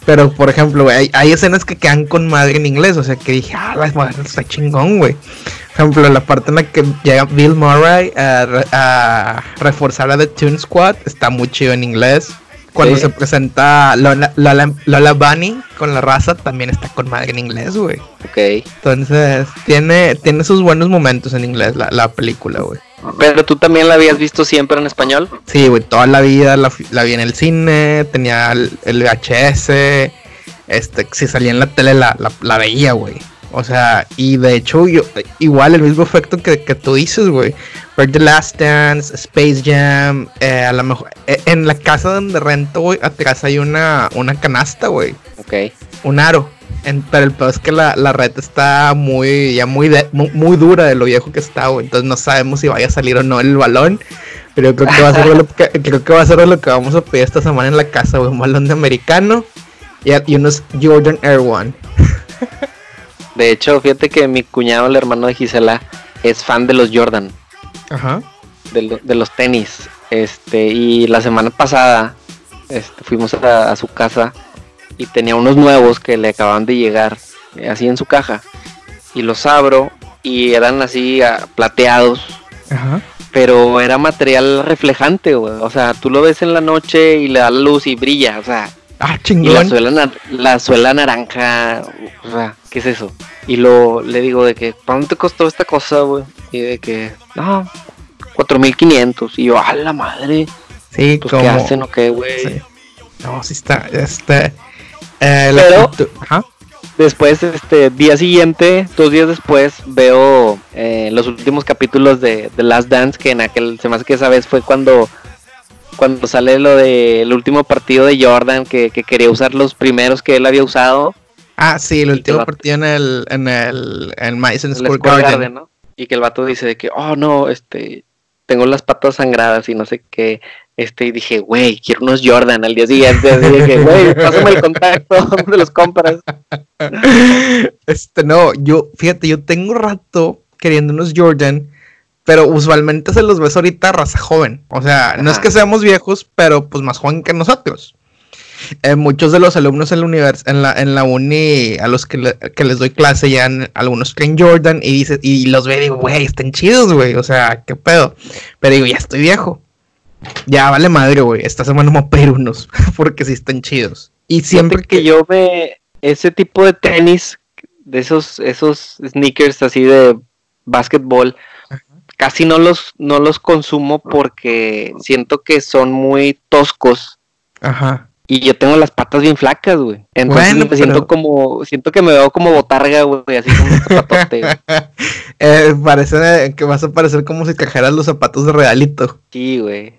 B: Pero, por ejemplo, hay, hay, escenas que quedan con madre en inglés, o sea, que dije, ah, la madre está chingón, güey. Por ejemplo, la parte en la que llega Bill Murray a, a reforzar a The Toon Squad está muy chido en inglés. Cuando se presenta Lola, Lola, Bunny con la raza, también está con madre en inglés, güey.
A: Ok.
B: Entonces, tiene, tiene sus buenos momentos en inglés la, la película, güey.
A: ¿Pero tú también la habías visto siempre en español?
B: Sí, güey, toda la vida la, la vi en el cine, tenía el, VHS, este, si salía en la tele la, la veía, güey. O sea, y de hecho, yo, igual el mismo efecto que, que tú dices, güey. The Last Dance, Space Jam, eh, a lo mejor. Eh, en la casa donde rento, güey, atrás hay una, una canasta, güey.
A: Ok.
B: Un aro. pero el peor es que la, la red está muy, ya muy, muy, dura de lo viejo que está, güey. Entonces no sabemos si vaya a salir o no el balón. Pero yo creo que va a ser lo que, creo que va a ser lo que vamos a pedir esta semana en la casa, güey. Un balón de americano y, y unos Jordan Air One.
A: De hecho, fíjate que mi cuñado, el hermano de Gisela, es fan de los Jordan.
B: Ajá.
A: De, los tenis. Este, y la semana pasada este, fuimos a, su casa y tenía unos nuevos que le acaban de llegar, eh, así en su caja. Y los abro y eran así ah, plateados. Ajá. Pero era material reflejante, güey. O sea, tú lo ves en la noche y le da la luz y brilla. O sea,
B: Ah, chingón.
A: Y la suela, la suela naranja, o sea, ¿qué es eso? Y lo le digo de que, ¿cuánto te costó esta cosa, güey? Y de que, no, 4500. Y yo, ¡a la madre!
B: Sí,
A: pues, ¿qué hacen o qué, güey?
B: No, sí está, este. Eh,
A: Pero, después, este, día siguiente, dos días después, veo eh, los últimos capítulos de The Last Dance, que en aquel, se me hace que esa vez fue cuando cuando sale lo del último partido de Jordan, que, quería usar los primeros que él había usado.
B: Ah, sí, el último partido en el, en el, en Madison Square Garden. ¿no?
A: Y que el vato dice de que, oh no, este, tengo las patas sangradas y no sé qué. Este, y dije, güey, quiero unos Jordan al día siguiente. Y dije, güey, pásame el contacto, ¿dónde los compras?
B: Este, no, yo, fíjate, yo tengo rato queriendo unos Jordan pero usualmente se los ves ahorita raza joven. O sea, no es que seamos viejos, pero pues más joven que nosotros. Eh, muchos de los alumnos en la, en la, en la uni a los que, les doy clase ya algunos creen Jordan y dice, y los ve y digo, güey, están chidos, güey. O sea, qué pedo. Pero digo, ya estoy viejo. Ya vale madre, güey. Esta semana me voy a unos porque sí están chidos. Y siempre
A: que, que yo ve ese tipo de tenis, de esos, esos sneakers así de básquetbol, casi no los, no los consumo porque siento que son muy toscos.
B: Ajá.
A: Y yo tengo las patas bien flacas, güey. Entonces me siento como, siento que me veo como botarga, güey, así como un zapatote.
B: eh, parece que vas a parecer como si cajeras los zapatos de realito.
A: Sí, güey.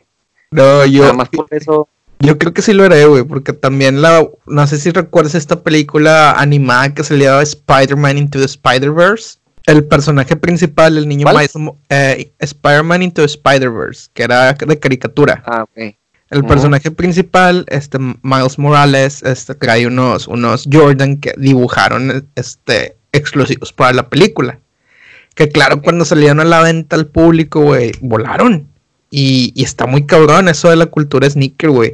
B: No, yo.
A: Además por eso.
B: Yo creo que sí lo haré, güey, porque también la. No sé si recuerdas esta película animada que se llamaba Spider-Man Into the Spider-Verse el personaje principal, el niño Miles, eh, Spider-Man into Spider-Verse, que era de caricatura.
A: Ah, ok.
B: El personaje principal, este Miles Morales, este trae unos, unos Jordan que dibujaron este exclusivos para la película. Que claro, cuando salieron a la venta al público, güey, volaron. Y, está muy cabrón eso de la cultura sneaker, güey.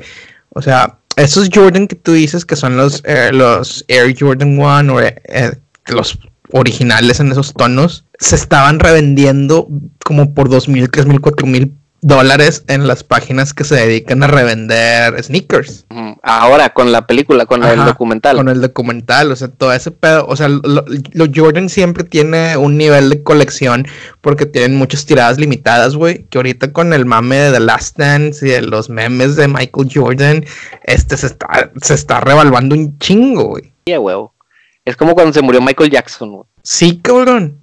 B: O sea, esos Jordan que tú dices que son los, eh, los Air Jordan 1 o eh, los originales en esos tonos se estaban revendiendo como por dos mil, tres mil, cuatro mil dólares en las páginas que se dedican a revender sneakers.
A: ahora con la película, con el documental.
B: Con el documental, o sea, todo ese pedo, o sea, los Jordan siempre tiene un nivel de colección porque tienen muchas tiradas limitadas, güey, que ahorita con el mame de The Last Dance y de los memes de Michael Jordan, este se está, se está revaluando un chingo, güey.
A: Yeah, huevo. Es como cuando se murió Michael Jackson, güey.
B: Sí, cabrón.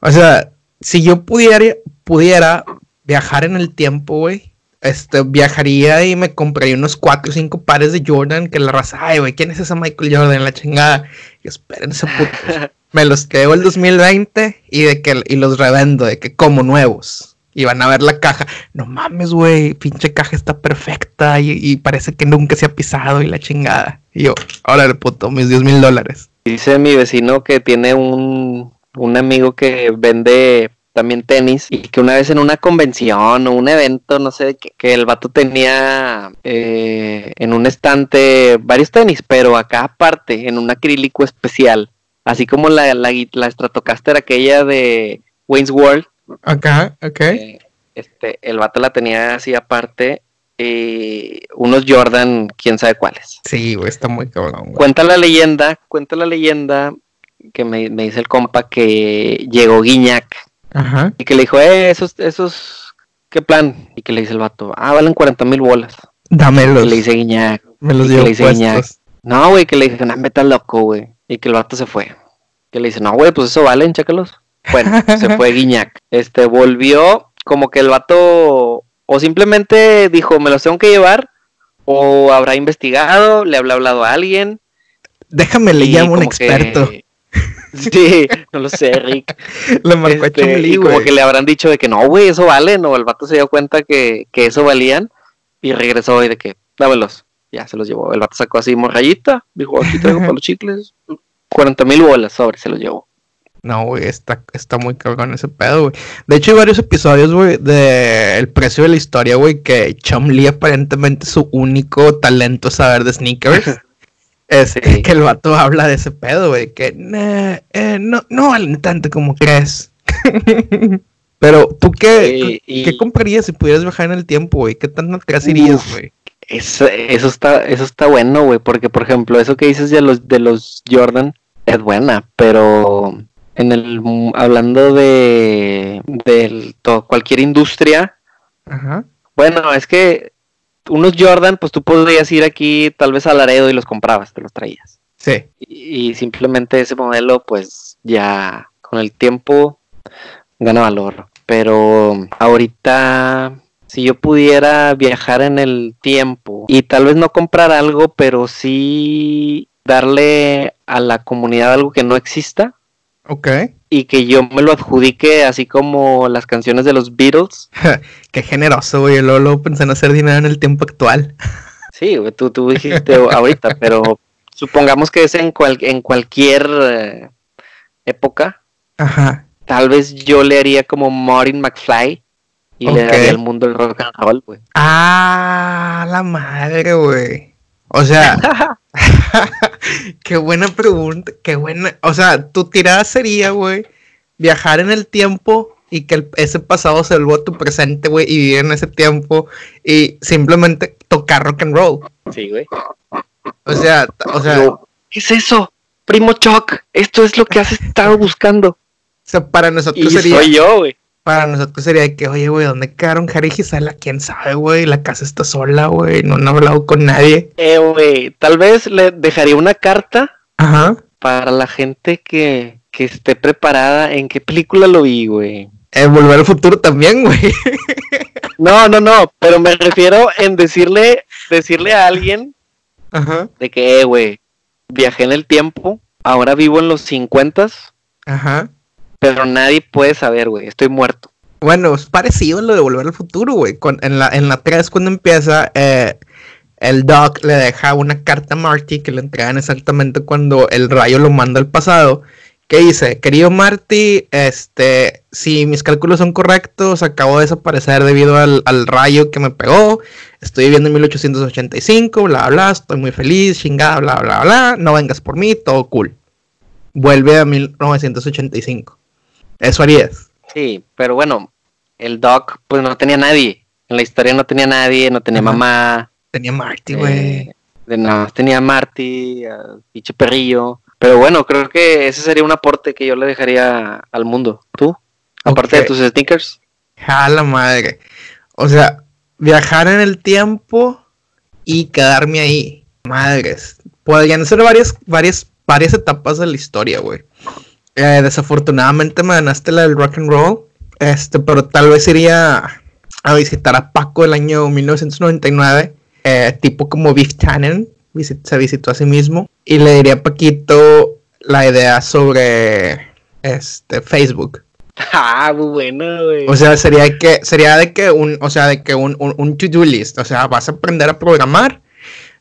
B: O sea, si yo pudiera, pudiera viajar en el tiempo, güey, este, viajaría y me compraría unos 4 o 5 pares de Jordan que la raza, ay, güey, ¿quién es esa Michael Jordan? La chingada. Y espérense, puto. me los quedo el 2020 y de que y los revendo, de que como nuevos. Y van a ver la caja. No mames, güey, pinche caja está perfecta y, parece que nunca se ha pisado y la chingada. Y yo, órale, puto, mis 10 mil dólares.
A: Dice mi vecino que tiene un, un amigo que vende también tenis, y que una vez en una convención o un evento, no sé, que, que el vato tenía eh, en un estante varios tenis, pero acá aparte, en un acrílico especial, así como la, la, la Stratocaster aquella de Wayne's World.
B: Acá, ok.
A: Eh, este, el vato la tenía así aparte eh, unos Jordan, quién sabe cuáles.
B: Sí, güey, está muy cabrón.
A: Cuenta la leyenda, cuenta la leyenda que me, me, dice el compa que llegó Guiñac Ajá. Y que le dijo, eh, esos, esos, ¿qué plan? Y que le dice el vato, ah, valen 40 mil bolas.
B: Dámelos.
A: Y le dice Guiñac.
B: Me los dio
A: No, güey, que le dice, no, vete loco, güey. Y que el vato se fue. Que le dice, no, güey, pues eso valen, chécalos. Bueno, se fue Guiñac. Este, volvió, como que el vato, o simplemente dijo, me los tengo que llevar, o habrá investigado, le habrá hablado a alguien.
B: Déjame, le llamo a un experto.
A: Sí, no lo sé, Rick.
B: Lo marcó este,
A: y como que le habrán dicho de que no, güey, eso vale, no, el vato se dio cuenta que, que eso valían y regresó y de que, dámelos. Ya se los llevó. El vato sacó así morrayita, dijo, aquí traigo para los chicles. 40 mil bolas sobre, se los llevó.
B: No, güey, está, está muy cabrón ese pedo, güey. De hecho, hay varios episodios, güey, de El precio de la historia, güey, que Chum Lee aparentemente su único talento es saber de sneakers. Es que el vato habla de ese pedo, güey, que eh, no, no valen tanto como crees. Pero, ¿tú qué, qué comprarías si pudieras viajar en el tiempo, güey? ¿Qué tan atrás irías, güey?
A: Eso, eso, está, eso está bueno, güey, porque, por ejemplo, eso que dices de los, de los Jordan es buena, pero en el hablando de, de todo, cualquier industria, Ajá. bueno, es que unos Jordan, pues tú podrías ir aquí tal vez a Laredo y los comprabas, te los traías.
B: Sí.
A: Y, simplemente ese modelo, pues ya con el tiempo gana valor. Pero ahorita, si yo pudiera viajar en el tiempo y tal vez no comprar algo, pero sí darle a la comunidad algo que no exista.
B: Ok
A: y que yo me lo adjudique así como las canciones de los Beatles.
B: Qué generoso, güey. Luego, pensé en hacer dinero en el tiempo actual.
A: sí, güey, tú, tú dijiste ahorita, pero supongamos que es en, cual, en cualquier eh, época.
B: Ajá.
A: Tal vez yo le haría como Martin McFly y le daría al mundo el rock and roll, güey.
B: Ah, la madre, güey. O sea, qué buena pregunta, qué buena. O sea, tu tirada sería, güey, viajar en el tiempo y que ese pasado se vuelva tu presente, güey, y vivir en ese tiempo y simplemente tocar rock and roll.
A: Sí, güey.
B: O sea, o sea.
A: ¿Qué es eso? Primo Chuck, esto es lo que has estado buscando. O
B: sea, para nosotros
A: y sería. Soy yo, güey
B: para nosotros sería que, oye, güey, ¿dónde quedaron Harry y? ¿Quién sabe, güey? La casa está sola, güey, no han hablado con nadie.
A: Eh, güey, tal vez le dejaría una carta
B: Ajá.
A: para la gente que, que esté preparada en qué película lo vi, güey.
B: Eh, Volver al futuro también, güey.
A: No, no, no, pero me refiero en decirle, decirle a alguien
B: Ajá.
A: de que, eh, güey, viajé en el tiempo, ahora vivo en los 50
B: Ajá
A: pero nadie puede saber, güey. Estoy muerto.
B: Bueno, es parecido a lo de Volver al Futuro, güey. En la, en la 3, cuando empieza, eh, el Doc le deja una carta a Marty que le entregan exactamente cuando el rayo lo manda al pasado. ¿Qué dice? Querido Marty, este, si mis cálculos son correctos, acabo de desaparecer debido al, al, rayo que me pegó. Estoy viviendo en 1885, bla, bla, estoy muy feliz, chingada, bla, bla, bla. No vengas por mí, todo cool. Vuelve a 1985. Eso harías.
A: Sí, pero bueno, el Doc pues no tenía nadie. En la historia no tenía nadie, no tenía mamá.
B: Tenía Marty, güey. Eh,
A: De nada más tenía a Marty, a pinche perrillo. Pero bueno, creo que ese sería un aporte que yo le dejaría al mundo. ¿Tú? Aparte de tus sneakers.
B: A la madre. O sea, viajar en el tiempo y quedarme ahí. Madres. Podrían ser varias, varias, varias etapas de la historia, güey. Eh, desafortunadamente me ganaste la del rock and roll. Este, pero tal vez iría a visitar a Paco el año 1999. Eh, tipo como Biff Tannen. se visitó a sí mismo. Y le diría a Paquito la idea sobre este Facebook.
A: Ah, muy bueno, güey.
B: O sea, sería que, sería de que un, o sea, de que un, un, to-do list. O sea, vas a aprender a programar,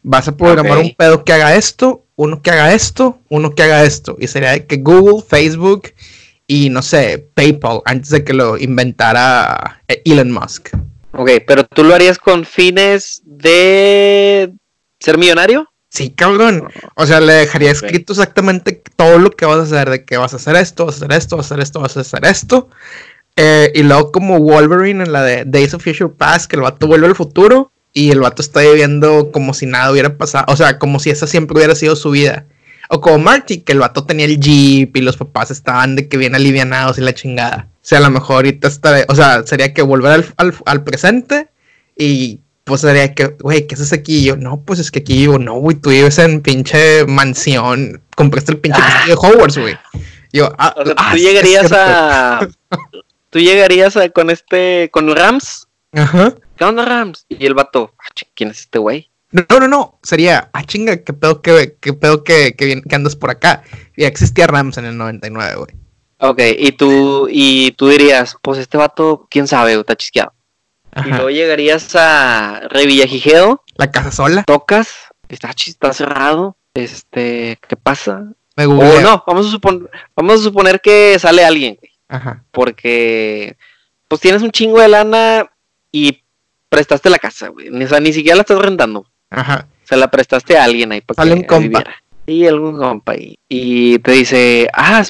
B: vas a programar un pedo que haga esto, uno que haga esto, uno que haga esto. Y sería que Google, Facebook y no sé, PayPal, antes de que lo inventara Elon Musk.
A: Ok, pero tú lo harías con fines de ser millonario.
B: Sí, cabrón. O sea, le dejaría escrito exactamente todo lo que vas a hacer, de que vas a hacer esto, vas a hacer esto, vas a hacer esto, vas a hacer esto. Eh, y luego como Wolverine en la de Days of Future Past, que el vato vuelve al futuro y el vato está viviendo como si nada hubiera pasado, o sea, como si esa siempre hubiera sido su vida. O como Marty, que el vato tenía el jeep y los papás estaban de que bien alivianados y la chingada. O sea, a lo mejor ahorita está, o sea, sería que volver al, al presente y pues sería que, güey, ¿qué haces aquí? Y yo, no, pues es que aquí vivo, no, güey, tú vives en pinche mansión, compraste el pinche castillo de Hogwarts, güey. Yo,
A: ah, tú ah, llegarías a. tú llegarías a, con este, con Rams. Ajá. ¿Qué onda, Rams? Y el vato, ah, ¿quién es este güey?
B: No, no, no, sería, ah, chinga, qué pedo que, qué pedo que, que, que andas por acá. Ya existía Rams en el 99, güey.
A: Ok, y tú, y tú dirías, pues este vato, quién sabe, está chisqueado. Y luego llegarías a Revillagigedo.
B: La casa sola.
A: Tocas, está, está cerrado. Este, ¿qué pasa?
B: Me o no,
A: vamos a, suponer, vamos a suponer que sale alguien. Ajá. Porque, pues tienes un chingo de lana y prestaste la casa, güey. O sea, ni siquiera la estás rentando.
B: Ajá.
A: Se la prestaste a alguien ahí
B: para que compa.
A: Y algún compa. Y te dice, ah,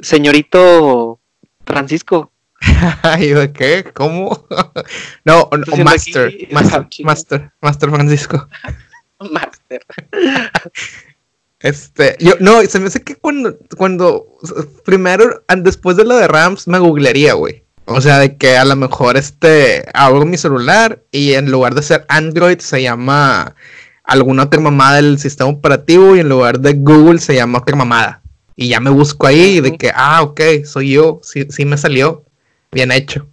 A: señorito Francisco,
B: ¿Y de qué? ¿Cómo? no, Master, Master, Master, Master Francisco.
A: Master.
B: Este, yo, no, se me hace que cuando, cuando, primero, después de lo de Rams, me googlearía, güey. O sea, de que a lo mejor este, abro mi celular y en lugar de ser Android se llama alguna otra mamada del sistema operativo y en lugar de Google se llama otra mamada. Y ya me busco ahí de que, ah, ok, soy yo, sí, sí me salió. Bien hecho.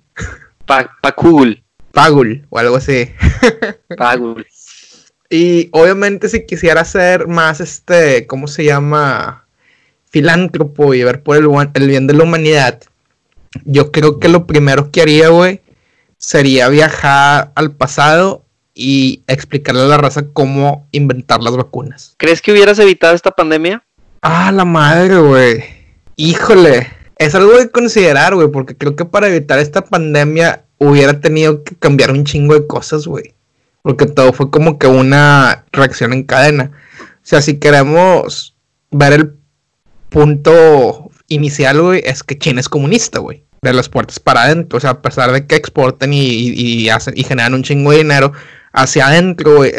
A: Pa Pagul.
B: Pagul o algo así.
A: Pagul.
B: Y obviamente si quisiera ser más este, ¿cómo se llama? Filántropo y ver por el, el bien de la humanidad, yo creo que lo primero que haría, güey, sería viajar al pasado y explicarle a la raza cómo inventar las vacunas.
A: ¿Crees que hubieras evitado esta pandemia?
B: Ah, la madre, güey. Híjole es algo de considerar, güey, porque creo que para evitar esta pandemia hubiera tenido que cambiar un chingo de cosas, güey. Porque todo fue como que una reacción en cadena. O sea, si queremos ver el punto inicial, güey, es que China es comunista, güey. De las puertas para adentro. O sea, a pesar de que exporten y, hacen, y generan un chingo de dinero, hacia adentro, güey,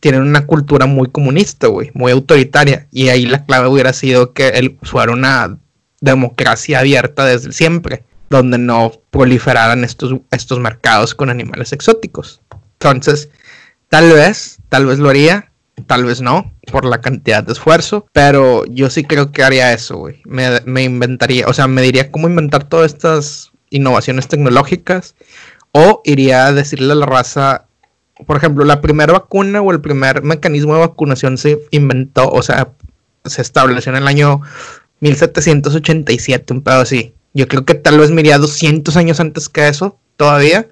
B: tienen una cultura muy comunista, güey, muy autoritaria. Y ahí la clave hubiera sido que él fuera una democracia abierta desde siempre, donde no proliferaran estos, estos mercados con animales exóticos. Entonces, tal vez, tal vez lo haría, tal vez no, por la cantidad de esfuerzo, pero yo sí creo que haría eso, güey. Me, inventaría, o sea, me diría cómo inventar todas estas innovaciones tecnológicas, o iría a decirle a la raza, por ejemplo, la primera vacuna o el primer mecanismo de vacunación se inventó, o sea, se estableció en el año 1787, un pedo así. Yo creo que tal vez me iría 200 años antes que eso, todavía,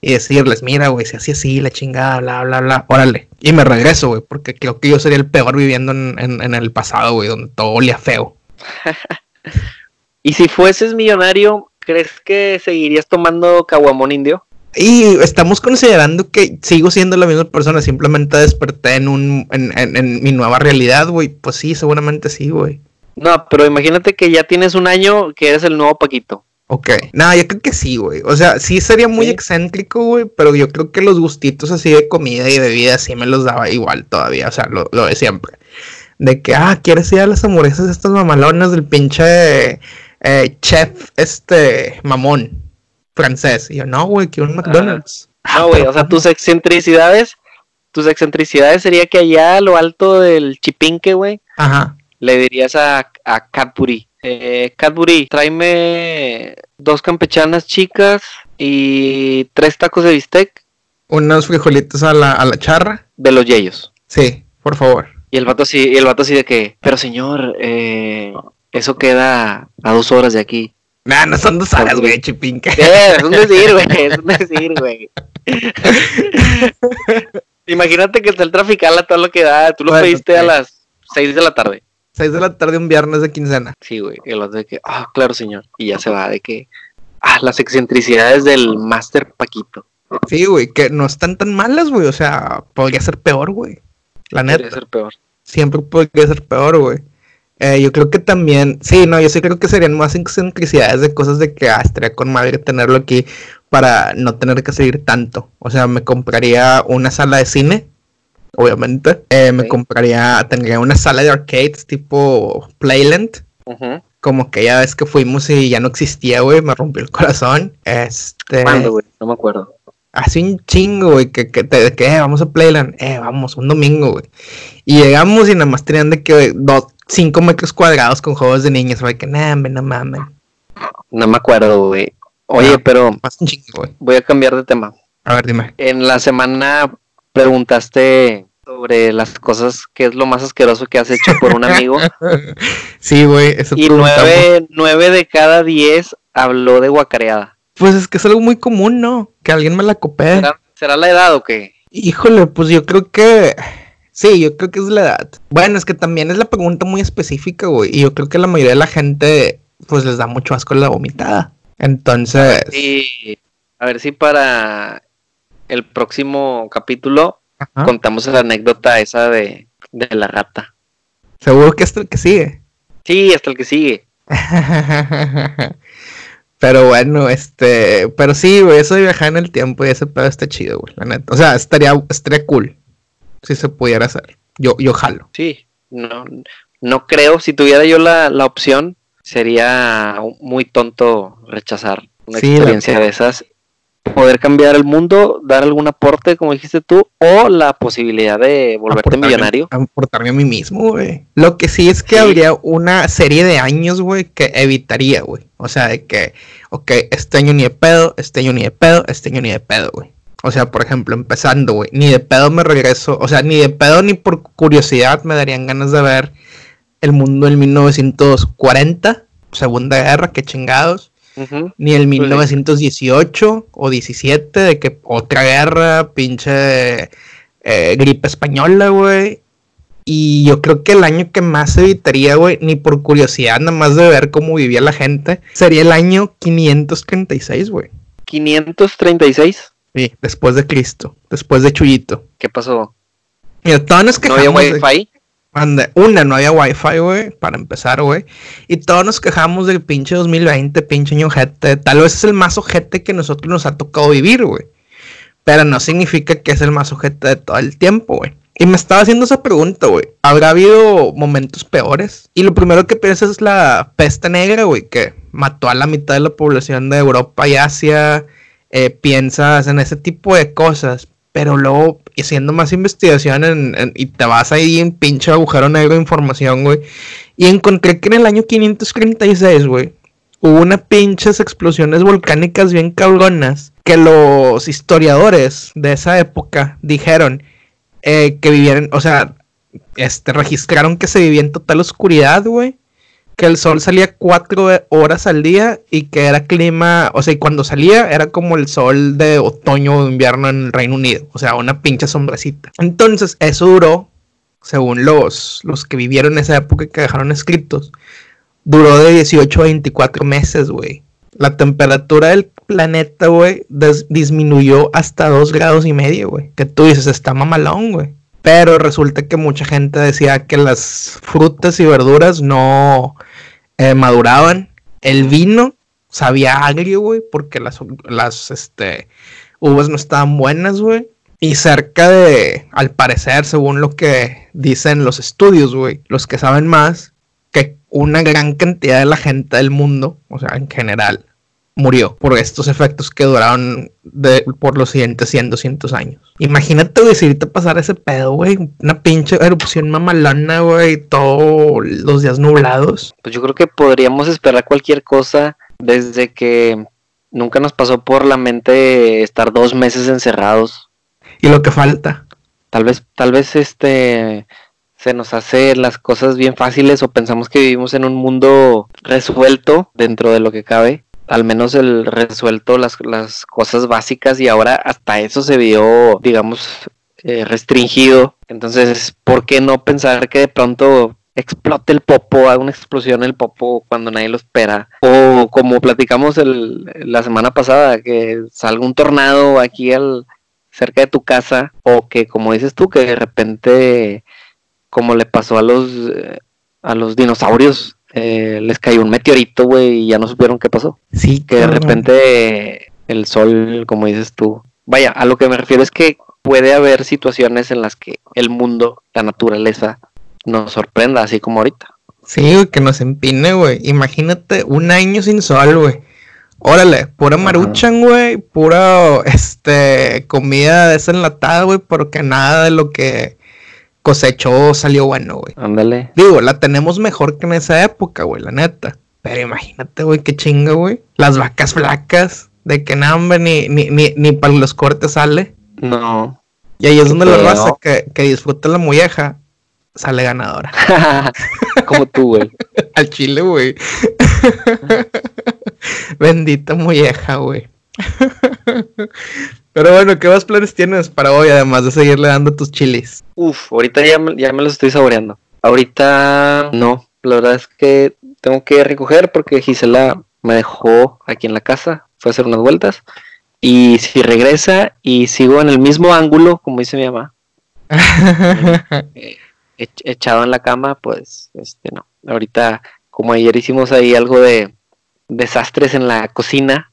B: y decirles, mira, güey, si así así, la chingada, bla, bla, bla, órale. Y me regreso, güey, porque creo que yo sería el peor viviendo en, el pasado, güey, donde todo olía feo.
A: y si fueses millonario, ¿crees que seguirías tomando caguamón indio?
B: Y estamos considerando que sigo siendo la misma persona, simplemente desperté en un en, en mi nueva realidad, güey. Pues sí, seguramente sí, güey.
A: No, pero imagínate que ya tienes un año que eres el nuevo Paquito.
B: Ok. No, yo creo que sí, güey. O sea, sí sería muy excéntrico, güey, pero yo creo que los gustitos así de comida y bebida sí me los daba igual todavía. O sea, lo, lo de siempre. De que, ah, ¿quieres ir a las hamburguesas estas mamalonas del pinche eh, chef, este, mamón francés? Y yo, no, güey, quiero un McDonald's.
A: no, güey, o sea, tus excentricidades, tus excentricidades sería que allá a lo alto del chipinque, güey,
B: Ajá.
A: le dirías a, a Cadbury, eh, Cadbury, tráeme dos campechanas chicas y tres tacos de bistec
B: Unos frijolitos a la, a la charra.
A: de los yeyos.
B: Sí, por favor.
A: Y el vato así, y el vato así de que, pero señor, eh, eso queda a dos horas de aquí.
B: Nah, no son dos horas, güey, chipinque.
A: Eh, es un decir, güey, es un decir, güey. Imagínate que está el trafical a todo lo que da, tú lo
B: Bueno,
A: pediste a las seis de la tarde.
B: Seis de la tarde un viernes de quincena.
A: Sí, güey, y el vato de que, ah, claro, señor. Y ya se va de que, ah, las excentricidades del Master Paquito.
B: Sí, güey, que no están tan malas, güey. O sea, podría ser peor, güey. La
A: Podría
B: neta.
A: ser peor.
B: Siempre podría ser peor, güey. Eh, yo creo que también, sí, no, yo sí creo que serían más excentricidades de cosas de que ah, estaría con madre tenerlo aquí para no tener que seguir tanto. O sea, me compraría una sala de cine, obviamente. Eh, Me compraría, tendría una sala de arcades tipo Playland. Como que ya ves que fuimos y ya no existía, güey, me rompió el corazón. Este,
A: ¿Cuándo, güey? No me acuerdo.
B: hace un chingo, güey, que, que, te- que eh, vamos a Playland, eh, vamos, un domingo, güey. Y llegamos y nada más tenían de que dos, cinco metros cuadrados con juegos de niños, güey, que hombre, no mames.
A: No me acuerdo, güey. Oye, pero
B: Pasa un chingo, güey.
A: voy a cambiar de tema.
B: A ver, dime.
A: En la semana preguntaste sobre las cosas, qué es lo más asqueroso que has hecho por un amigo.
B: sí, güey, eso
A: y nueve, nueve de cada diez habló de guacareada.
B: Pues es que es algo muy común, ¿no? Que alguien me la copee.
A: ¿Será, será la edad o qué?
B: Híjole, pues yo creo que. Sí, yo creo que es la edad. Bueno, es que también es la pregunta muy específica, güey. Y yo creo que la mayoría de la gente, pues les da mucho asco la vomitada. Entonces.
A: Sí, a ver si para el próximo capítulo
B: ajá,
A: contamos la anécdota esa de, de la rata.
B: Seguro que es el que sigue.
A: Sí, hasta el que sigue.
B: pero bueno, este. Pero sí, güey, eso de viajar en el tiempo y ese pedo está chido, güey, la neta. O sea, estaría, estaría cool. Si se pudiera hacer. Yo, yo jalo.
A: Sí, no, no creo, si tuviera yo la, la opción, sería muy tonto rechazar una
B: Sí,
A: experiencia de esas. Poder cambiar el mundo, dar algún aporte, como dijiste tú, o la posibilidad de volverte
B: Aportarme-
A: millonario.
B: Aportarme a mí mismo, güey. Lo que sí es que
A: Sí.
B: habría una serie de años, güey, que evitaría, güey. O sea, de que, ok, este año ni de pedo, este año ni de pedo, este año ni de pedo, güey. O sea, por ejemplo, empezando, güey, ni de pedo me regreso, o sea, ni de pedo ni por curiosidad me darían ganas de ver el mundo en 1940, Segunda Guerra, qué chingados. Ni el 1918 o 17, de que otra guerra, pinche eh, gripe española, güey. Y yo creo que el año que más evitaría, güey, ni por curiosidad, nada más de ver cómo vivía la gente, sería el año 536, güey.
A: 536.
B: Sí, después de Cristo, después de Chuyito.
A: ¿Qué pasó?
B: Mira, todos nos
A: ¿No había wifi?
B: Anda, una, no había wifi, güey, para empezar, güey. Y todos nos quejamos del pinche 2020, pinche año ojete. Tal vez es el más ojete que nosotros nos ha tocado vivir, güey. Pero no significa que es el más ojete de todo el tiempo, güey. Y me estaba haciendo esa pregunta, güey. ¿Habrá habido momentos peores? Y lo primero que piensas es la peste negra, güey, que mató a la mitad de la población de Europa y Asia. Eh, piensas en ese tipo de cosas. Pero luego, haciendo más investigación en- en- y te vas ahí en pinche agujero negro de información, güey. Y encontré que en el año 536, güey, hubo unas pinches explosiones volcánicas bien cabronas que los historiadores de esa época dijeron eh, que vivieron, o sea, este, registraron que se vivía en total oscuridad, güey. Que el sol salía cuatro horas al día y que era clima, o sea, y cuando salía era como el sol de otoño o invierno en el Reino Unido, o sea, una pinche sombrecita. Entonces, eso duró, según los, los que vivieron esa época y que dejaron escritos, duró de 18 a 24 meses, güey. La temperatura del planeta, güey, disminuyó hasta 2 grados y medio, güey. Que tú dices, está mamalón, güey. Pero resulta que mucha gente decía que las frutas y verduras no eh, maduraban. El vino sabía agrio, güey, porque las, las este, uvas no estaban buenas, güey. Y cerca de, al parecer, según lo que dicen los estudios, güey, los que saben más, que una gran cantidad de la gente del mundo, o sea, en general, murió por estos efectos que duraron de, por los siguientes 100, 200 años. Imagínate, güey, si ahorita pasara ese pedo, güey, una pinche erupción mamalona, güey, todos los días nublados.
A: Pues yo creo que podríamos esperar cualquier cosa desde que nunca nos pasó por la mente estar dos meses encerrados.
B: Y lo que falta.
A: Tal vez, tal vez este se nos hace las cosas bien fáciles o pensamos que vivimos en un mundo resuelto dentro de lo que cabe al menos el resuelto las, las cosas básicas y ahora hasta eso se vio, digamos, eh, restringido. Entonces, ¿por qué no pensar que de pronto explote el popo, haga una explosión el popo cuando nadie lo espera? O como platicamos el, la semana pasada, que salga un tornado aquí al, cerca de tu casa o que como dices tú, que de repente, como le pasó a los, eh, a los dinosaurios, eh, les cayó un meteorito, güey, y ya no supieron qué pasó.
B: Sí,
A: que de repente el sol, como dices tú, vaya, a lo que me refiero es que puede haber situaciones en las que el mundo, la naturaleza, nos sorprenda, así como ahorita.
B: Sí, güey, que nos empine, güey. Imagínate un año sin sol, güey. Órale, pura maruchan, güey, pura este comida desenlatada, güey, porque nada de lo que cosechó salió bueno, güey.
A: Ándale.
B: Digo, la tenemos mejor que en esa época, güey, la neta. Pero imagínate, güey, qué chinga, güey. Las vacas flacas, de que nada, ni, ni, ni, ni para los cortes sale.
A: No.
B: Y ahí es donde la raza que, que disfruta la molleja sale ganadora.
A: Como tú, güey.
B: Al chile, güey. Bendita molleja, güey. Pero bueno, ¿qué más planes tienes para hoy, además de seguirle dando tus chilis?
A: Uf, ahorita ya, me, ya me los estoy saboreando. Ahorita no, la verdad es que tengo que recoger porque Gisela me dejó aquí en la casa, fue a hacer unas vueltas. Y si regresa y sigo en el mismo ángulo, como dice mi mamá, eh, echado en la cama, pues este no. Ahorita, como ayer hicimos ahí algo de desastres en la cocina,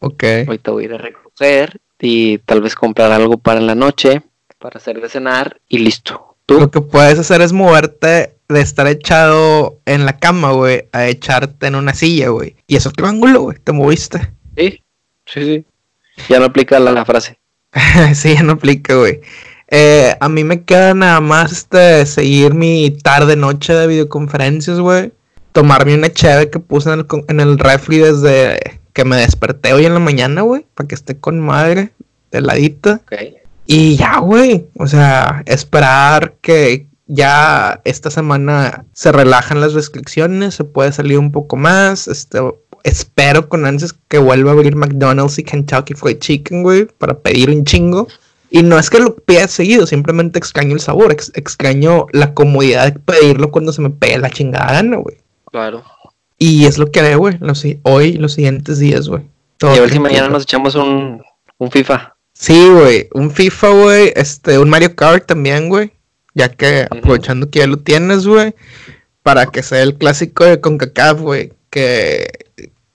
B: Ok.
A: ahorita voy a ir a recoger y tal vez comprar algo para la noche, para hacer de cenar y listo. ¿Tú?
B: Lo que puedes hacer es moverte de estar echado en la cama, güey, a echarte en una silla, güey. Y es otro ángulo, güey, te moviste.
A: Sí, sí, sí. Ya no aplica la, la frase.
B: sí, ya no aplica, güey. Eh, a mí me queda nada más este, seguir mi tarde-noche de videoconferencias, güey. Tomarme una cheve que puse en el, en el refri desde que me desperté hoy en la mañana, güey, para que esté con madre, de ladita.
A: Okay.
B: Y ya, güey, o sea, esperar que ya esta semana se relajan las restricciones, se puede salir un poco más, este, espero con ansias que vuelva a abrir McDonald's y Kentucky Fried Chicken, güey, para pedir un chingo. Y no es que lo pida seguido, simplemente extraño el sabor, ex extraño la comodidad de pedirlo cuando se me pegue la chingada gana, güey.
A: Claro.
B: Y es lo que haré, güey, hoy, los siguientes días, güey.
A: Y a ver si mañana nos echamos un, un FIFA.
B: Sí, güey, un FIFA, güey, este, un Mario Kart también, güey. Ya que aprovechando que ya lo tienes, güey, para que sea el clásico de CONCACAF, güey, que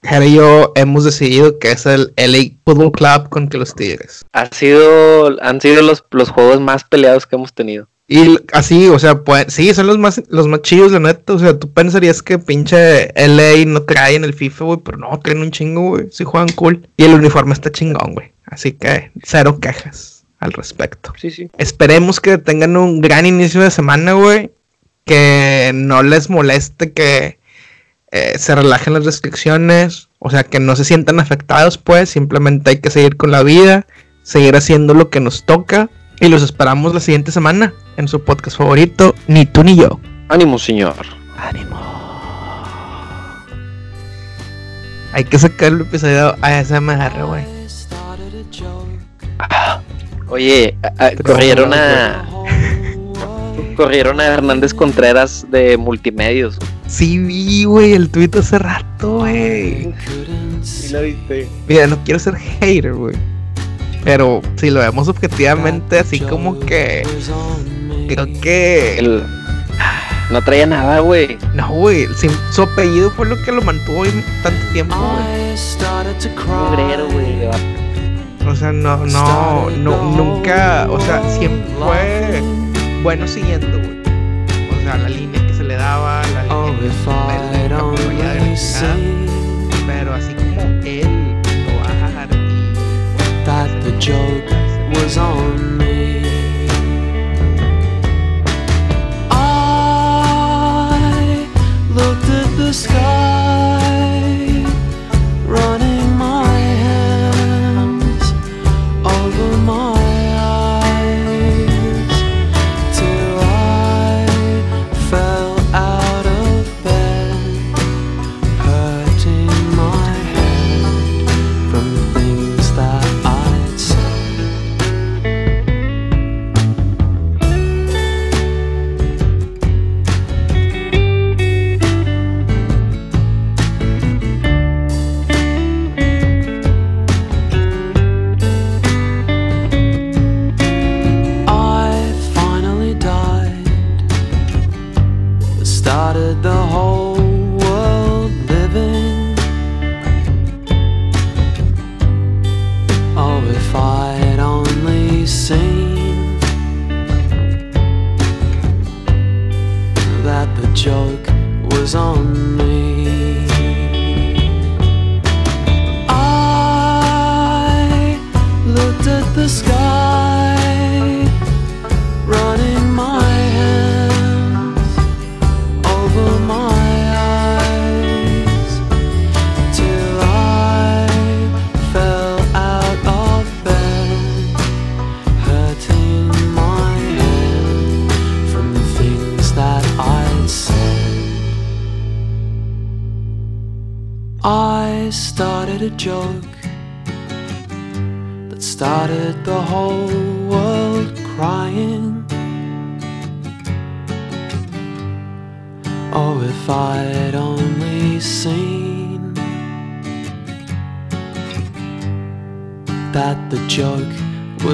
B: Jera y yo hemos decidido que es el LA Football Club contra los Tigres.
A: Ha sido, han sido los, los juegos más peleados que hemos tenido.
B: Y así, o sea, pues, sí, son los más, los más chillos, la neta. O sea, tú pensarías que pinche LA no trae en el FIFA, güey, pero no, traen un chingo, güey. Sí juegan cool. Y el uniforme está chingón, güey. Así que cero quejas al respecto.
A: Sí, sí.
B: Esperemos que tengan un gran inicio de semana, güey. Que no les moleste que eh, se relajen las restricciones. O sea, que no se sientan afectados, pues. Simplemente hay que seguir con la vida. Seguir haciendo lo que nos toca. Y los esperamos la siguiente semana en su podcast favorito, Ni tú ni yo.
A: Ánimo, señor.
B: Ánimo. Hay que sacar el episodio a ASMR, güey.
A: Oye, a, a, corrieron a. corrieron a Hernández Contreras de Multimedios.
B: Sí, vi, güey, el tweet hace rato, güey.
A: Sí, lo viste.
B: Mira, no quiero ser hater, güey. Pero si lo vemos objetivamente, así como que. Creo que.
A: El, No traía nada, güey.
C: No, güey. Su apellido fue lo que lo mantuvo tanto tiempo, güey. O sea, no, no, no, nunca, o sea, siempre fue bueno siguiendo, güey. O sea, la línea que se le daba, la línea que se le daba, pero así como él. That the joke was on me. I looked at the sky, joke was on me.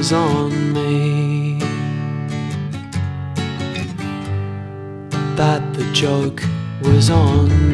C: Was on me. That the joke was on.